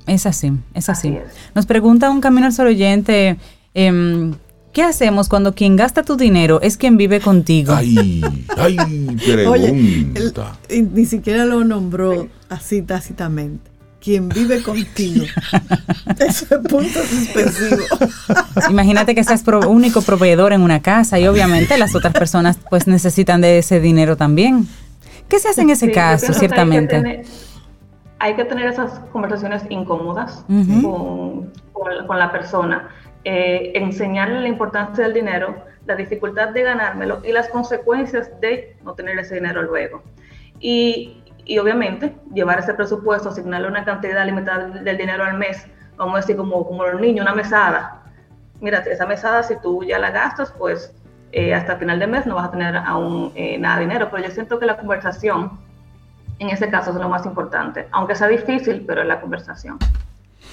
Speaker 1: Es así, es así.
Speaker 10: Así es.
Speaker 1: Nos pregunta un camino al sol oyente, em, ¿qué hacemos cuando quien gasta tu dinero es quien vive contigo?
Speaker 2: Ay, ay,
Speaker 3: Oye, el-
Speaker 2: pregunta.
Speaker 3: y ni siquiera lo nombró así tácitamente. Quien vive contigo. Eso es punto suspensivo.
Speaker 1: Imagínate que seas pro- único proveedor en una casa y obviamente las otras personas pues necesitan de ese dinero también. ¿Qué se hace en ese
Speaker 10: Sí,
Speaker 1: caso,
Speaker 10: hay que
Speaker 1: ciertamente?
Speaker 10: tener- Hay que tener esas conversaciones incómodas
Speaker 1: Ujú.
Speaker 10: con, con- con la persona, eh, enseñarle la importancia del dinero, la dificultad de ganármelo y las consecuencias de no tener ese dinero luego. Y, y obviamente llevar ese presupuesto, asignarle una cantidad limitada del dinero al mes, vamos a decir como, como los niños, una mesada. Mira, esa mesada si tú ya la gastas, pues eh, hasta el final del mes no vas a tener aún eh, nada de dinero, pero yo siento que la conversación en ese caso es lo más importante, aunque sea difícil, pero es la conversación.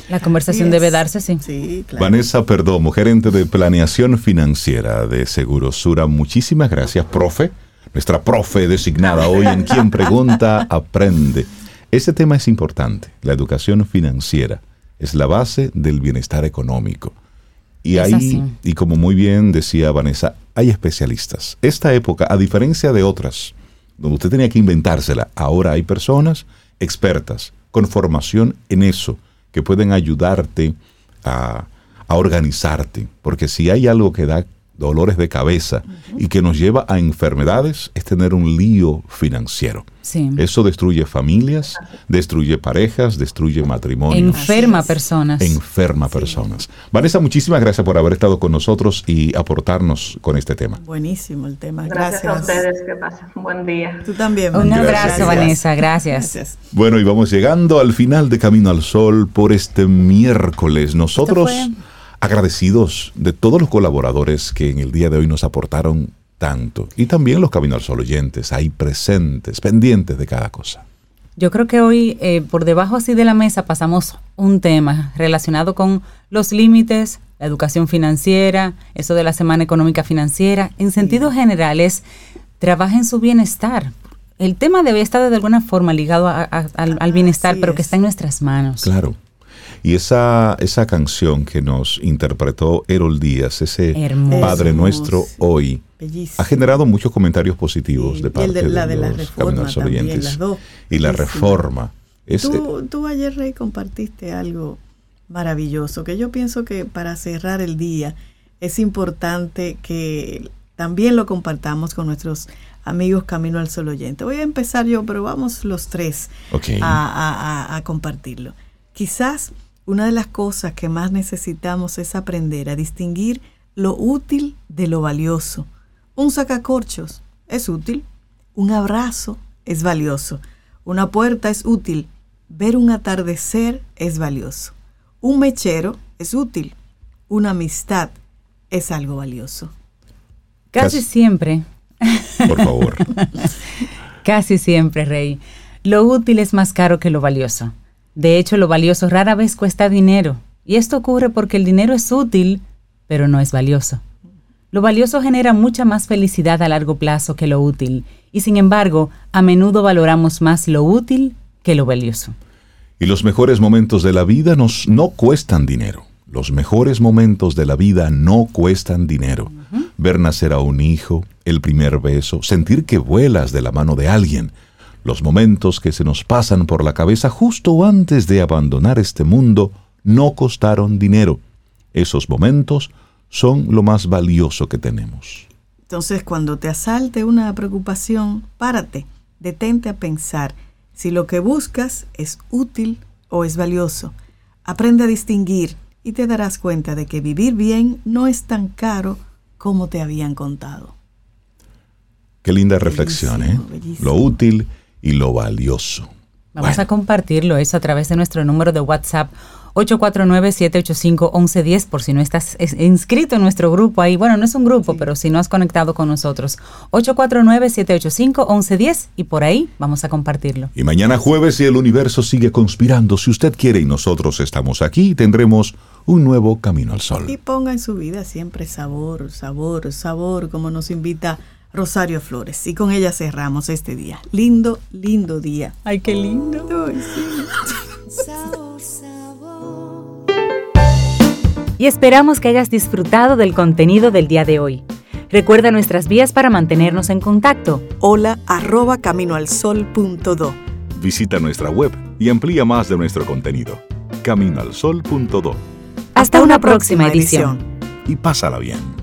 Speaker 1: La conversación debe darse, sí.
Speaker 3: Sí, claro.
Speaker 2: Vanessa Perdomo, gerente de planeación financiera de Segurosura. Muchísimas gracias, profe. Nuestra profe designada hoy en Quien Pregunta Aprende. Este tema es importante. La educación financiera es la base del bienestar económico. Y
Speaker 1: Es
Speaker 2: ahí,
Speaker 1: así.
Speaker 2: y como muy bien decía Vanessa, hay especialistas. Esta época, a diferencia de otras, donde usted tenía que inventársela, ahora hay personas expertas con formación en eso que pueden ayudarte a, a organizarte. Porque si hay algo que da dolores de cabeza y que nos lleva a enfermedades, es tener un lío financiero.
Speaker 1: Sí.
Speaker 2: Eso destruye familias, destruye parejas, destruye matrimonios
Speaker 1: Enferma personas.
Speaker 2: enferma personas. Vanessa, muchísimas gracias por haber estado con nosotros y aportarnos con este tema.
Speaker 3: Buenísimo el tema.
Speaker 10: Gracias,
Speaker 3: Gracias.
Speaker 10: a ustedes, que pasen. Buen día.
Speaker 3: Tú también.
Speaker 1: Un
Speaker 3: Vanessa.
Speaker 1: abrazo,
Speaker 2: Gracias.
Speaker 1: Vanessa. Gracias.
Speaker 3: Gracias.
Speaker 2: Bueno, y vamos llegando al final de Camino al Sol por este miércoles. Nosotros
Speaker 1: fue-
Speaker 2: agradecidos de todos los colaboradores que en el día de hoy nos aportaron tanto. Y también los Camino al Sol oyentes, ahí presentes, pendientes de cada cosa.
Speaker 1: Yo creo que hoy eh, por debajo así de la mesa pasamos un tema relacionado con los límites, la educación financiera, eso de la semana económica financiera. En sentido general es trabaja en su bienestar. El tema debe estar de alguna forma ligado a- a- al, al bienestar,
Speaker 3: Así
Speaker 1: pero que
Speaker 3: es.
Speaker 1: está en nuestras manos.
Speaker 2: Claro. Y esa, esa canción que nos interpretó Erol Díaz, ese
Speaker 1: Hermoso.
Speaker 2: Padre Nuestro hoy,
Speaker 3: Bellísimo.
Speaker 2: ha generado muchos comentarios positivos
Speaker 3: Sí,
Speaker 2: de
Speaker 3: y
Speaker 2: parte
Speaker 3: de- la
Speaker 2: de,
Speaker 3: de la
Speaker 2: los Caminos
Speaker 3: también, las dos.
Speaker 2: Y la
Speaker 3: Bellísimo.
Speaker 2: reforma. Es,
Speaker 3: Tú, tú ayer, Rey, compartiste algo maravilloso que yo pienso que para cerrar el día es importante que también lo compartamos con nuestros amigos Camino al Sol oyente. Voy a empezar yo, pero vamos los tres a- a compartirlo. Quizás una de las cosas que más necesitamos es aprender a distinguir lo útil de lo valioso. Un sacacorchos es útil, un abrazo es valioso, una puerta es útil, ver un atardecer es valioso, un mechero es útil, una amistad es algo valioso.
Speaker 1: Casi
Speaker 2: Casi-
Speaker 1: siempre,
Speaker 2: por favor.
Speaker 1: casi siempre, Rey, lo útil es más caro que lo valioso. De hecho, lo valioso rara vez cuesta dinero. Y esto ocurre porque el dinero es útil, pero no es valioso. Lo valioso genera mucha más felicidad a largo plazo que lo útil, y sin embargo, a menudo valoramos más lo útil que lo valioso.
Speaker 2: Y los mejores momentos de la vida nos, no cuestan dinero. Los mejores momentos de la vida no cuestan dinero. Ver nacer a un hijo, el primer beso, sentir que vuelas de la mano de alguien, los momentos que se nos pasan por la cabeza justo antes de abandonar este mundo no costaron dinero. Esos momentos son lo más valioso que tenemos.
Speaker 3: Entonces, cuando te asalte una preocupación, párate, detente a pensar si lo que buscas es útil o es valioso. Aprende a distinguir y te darás cuenta de que vivir bien no es tan caro como te habían contado.
Speaker 2: Qué linda reflexión, ¿eh?
Speaker 3: Bellísimo, bellísimo.
Speaker 2: Lo útil y lo valioso.
Speaker 1: Vamos
Speaker 2: Bueno.
Speaker 1: a compartirlo eso a través de nuestro número de WhatsApp 849-785-1110 por si no estás es- inscrito en nuestro grupo ahí. Bueno, no es un grupo, pero si no has conectado con nosotros. 849-785-1110 y por ahí vamos a compartirlo.
Speaker 2: Y mañana jueves, si el universo sigue conspirando, si usted quiere y nosotros estamos aquí, tendremos un nuevo camino al sol.
Speaker 3: Y ponga en su vida siempre sabor, sabor, sabor, como nos invita Rosario Flores. Y con ella cerramos este día. Lindo, lindo día.
Speaker 1: Ay, qué lindo.
Speaker 3: Ay, sí.
Speaker 1: Y esperamos que hayas disfrutado del contenido del día de hoy. Recuerda nuestras vías para mantenernos en contacto.
Speaker 3: Hola arroba caminoalsol.do.
Speaker 2: Visita nuestra web y amplía más de nuestro contenido. Caminoalsol.do
Speaker 1: Hasta una próxima edición.
Speaker 2: y pásala bien.